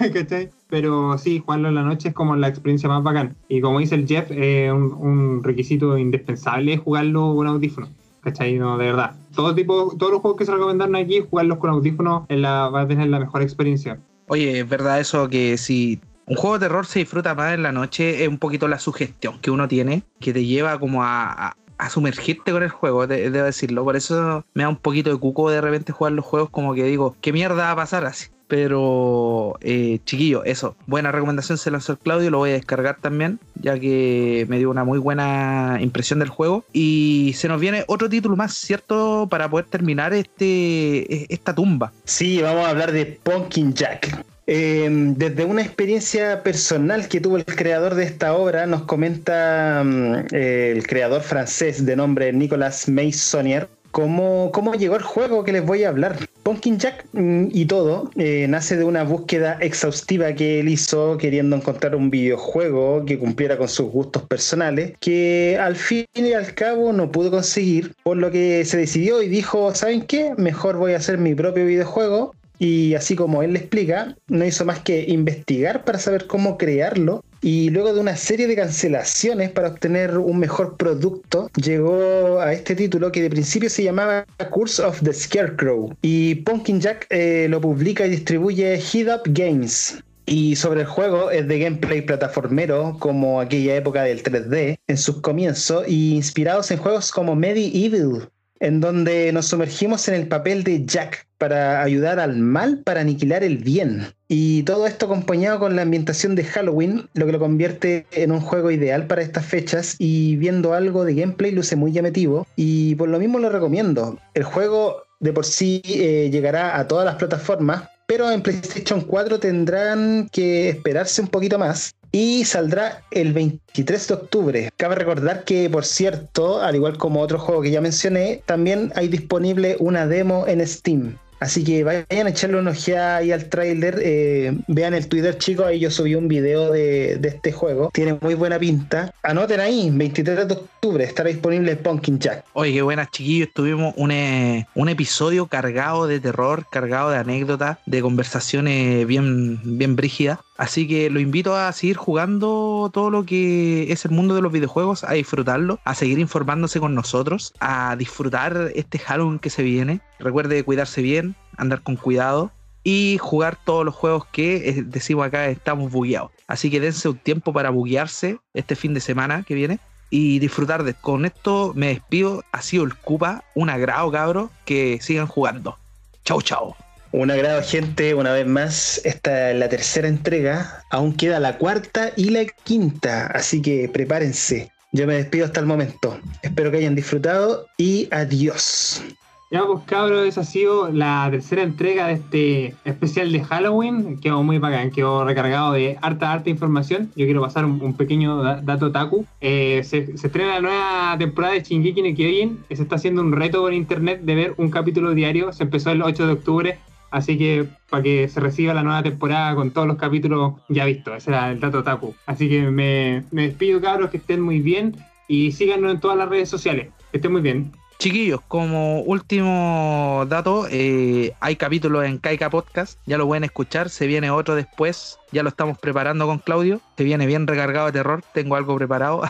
¿Cachai? Pero sí, jugarlo en la noche es como la experiencia más bacán. Y como dice el Jeff, eh, un, un requisito indispensable es jugarlo con audífonos. ¿Cachai? No, de verdad. Todo tipo, todos los juegos que se recomendaron aquí, jugarlos con audífonos la, va a tener la mejor experiencia. Oye, es verdad eso que si un juego de terror se disfruta más en la noche, es un poquito la sugestión que uno tiene, que te lleva como a, sumergirte con el juego, de- debo decirlo. Por eso me da un poquito de cuco de repente jugar los juegos, como que digo, ¿qué mierda va a pasar así? Pero, eh, chiquillo, eso. Buena recomendación se lanzó el Claudio, lo voy a descargar también, ya que me dio una muy buena impresión del juego. Y se nos viene otro título más, ¿cierto? Para poder terminar este, esta tumba. Sí, vamos a hablar de Pumpkin Jack. Eh, desde una experiencia personal que tuvo el creador de esta obra, nos comenta mm, eh, el creador francés de nombre Nicolas Meissonier cómo, cómo llegó el juego que les voy a hablar. Pumpkin Jack mm, y todo eh, nace de una búsqueda exhaustiva que él hizo queriendo encontrar un videojuego que cumpliera con sus gustos personales, que al fin y al cabo no pudo conseguir, por lo que se decidió y dijo, ¿saben qué? Mejor voy a hacer mi propio videojuego y así como él le explica, no hizo más que investigar para saber cómo crearlo. Y luego de una serie de cancelaciones para obtener un mejor producto, llegó a este título que de principio se llamaba Curse of the Scarecrow. Y Pumpkin Jack eh, lo publica y distribuye Heat Up Games. Y sobre el juego es de gameplay plataformero como aquella época del 3D en sus comienzos y inspirados en juegos como Medieval en donde nos sumergimos en el papel de Jack para ayudar al mal para aniquilar el bien. Y todo esto acompañado con la ambientación de Halloween, lo que lo convierte en un juego ideal para estas fechas y viendo algo de gameplay luce muy llamativo y por lo mismo lo recomiendo. El juego de por sí eh, llegará a todas las plataformas, pero en PlayStation 4 tendrán que esperarse un poquito más y saldrá el 23 de octubre. Cabe recordar que, por cierto, al igual como otro juego que ya mencioné, también hay disponible una demo en Steam. Así que vayan a echarle un ojeada ahí al tráiler. Eh, vean el Twitter, chicos. Ahí yo subí un video de, este juego. Tiene muy buena pinta. Anoten ahí, 23 de octubre estará disponible Pumpkin Jack. Oye, qué buenas, chiquillos. Tuvimos un, eh, un episodio cargado de terror, cargado de anécdotas, de conversaciones bien, bien brígidas. Así que lo invito a seguir jugando todo lo que es el mundo de los videojuegos, a disfrutarlo, a seguir informándose con nosotros, a disfrutar este Halloween que se viene. Recuerde cuidarse bien, andar con cuidado y jugar todos los juegos que eh, decimos acá estamos bugueados. Así que dense un tiempo para buguearse este fin de semana que viene y disfrutar de con esto me despido ha sido el Cupa un agrado cabro que sigan jugando chau chau un agrado, gente, una vez más. Esta es la tercera entrega. Aún queda la cuarta y la quinta. Así que prepárense. Yo me despido hasta el momento. Espero que hayan disfrutado y adiós. Ya, pues cabros, esa ha sido la tercera entrega de este especial de Halloween. Quedó muy bacán, quedó recargado de harta, harta información. Yo quiero pasar un, pequeño dato taku. Eh, se, estrena la nueva temporada de Shingeki no Kyojin. Se está haciendo un reto por internet de ver un capítulo diario. Se empezó el 8 de octubre Así que para que se reciba la nueva temporada con todos los capítulos ya vistos. Ese era el dato Taku. Así que me, despido, cabros, que estén muy bien y síganos en todas las redes sociales. Que estén muy bien. Chiquillos, como último dato, eh, hay capítulos en Kaika Podcast, ya lo pueden escuchar, se viene otro después, ya lo estamos preparando con Claudio, se viene bien recargado de terror, tengo algo preparado,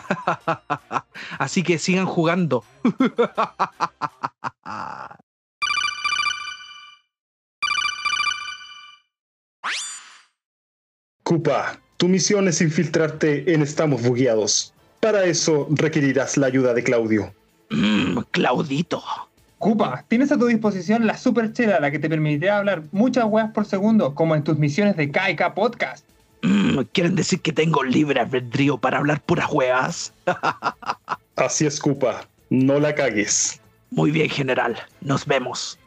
así que sigan jugando. Cupa, tu misión es infiltrarte en Estamos Bugueados. Para eso requerirás la ayuda de Claudio. Mmm, Claudito. Cupa, tienes a tu disposición la super chela, la que te permitirá hablar muchas weas por segundo, como en tus misiones de KK Podcast. Mmm, ¿Quieren decir que tengo libre albedrío para hablar puras weas? Así es, Cupa. No la cagues. Muy bien, general. Nos vemos.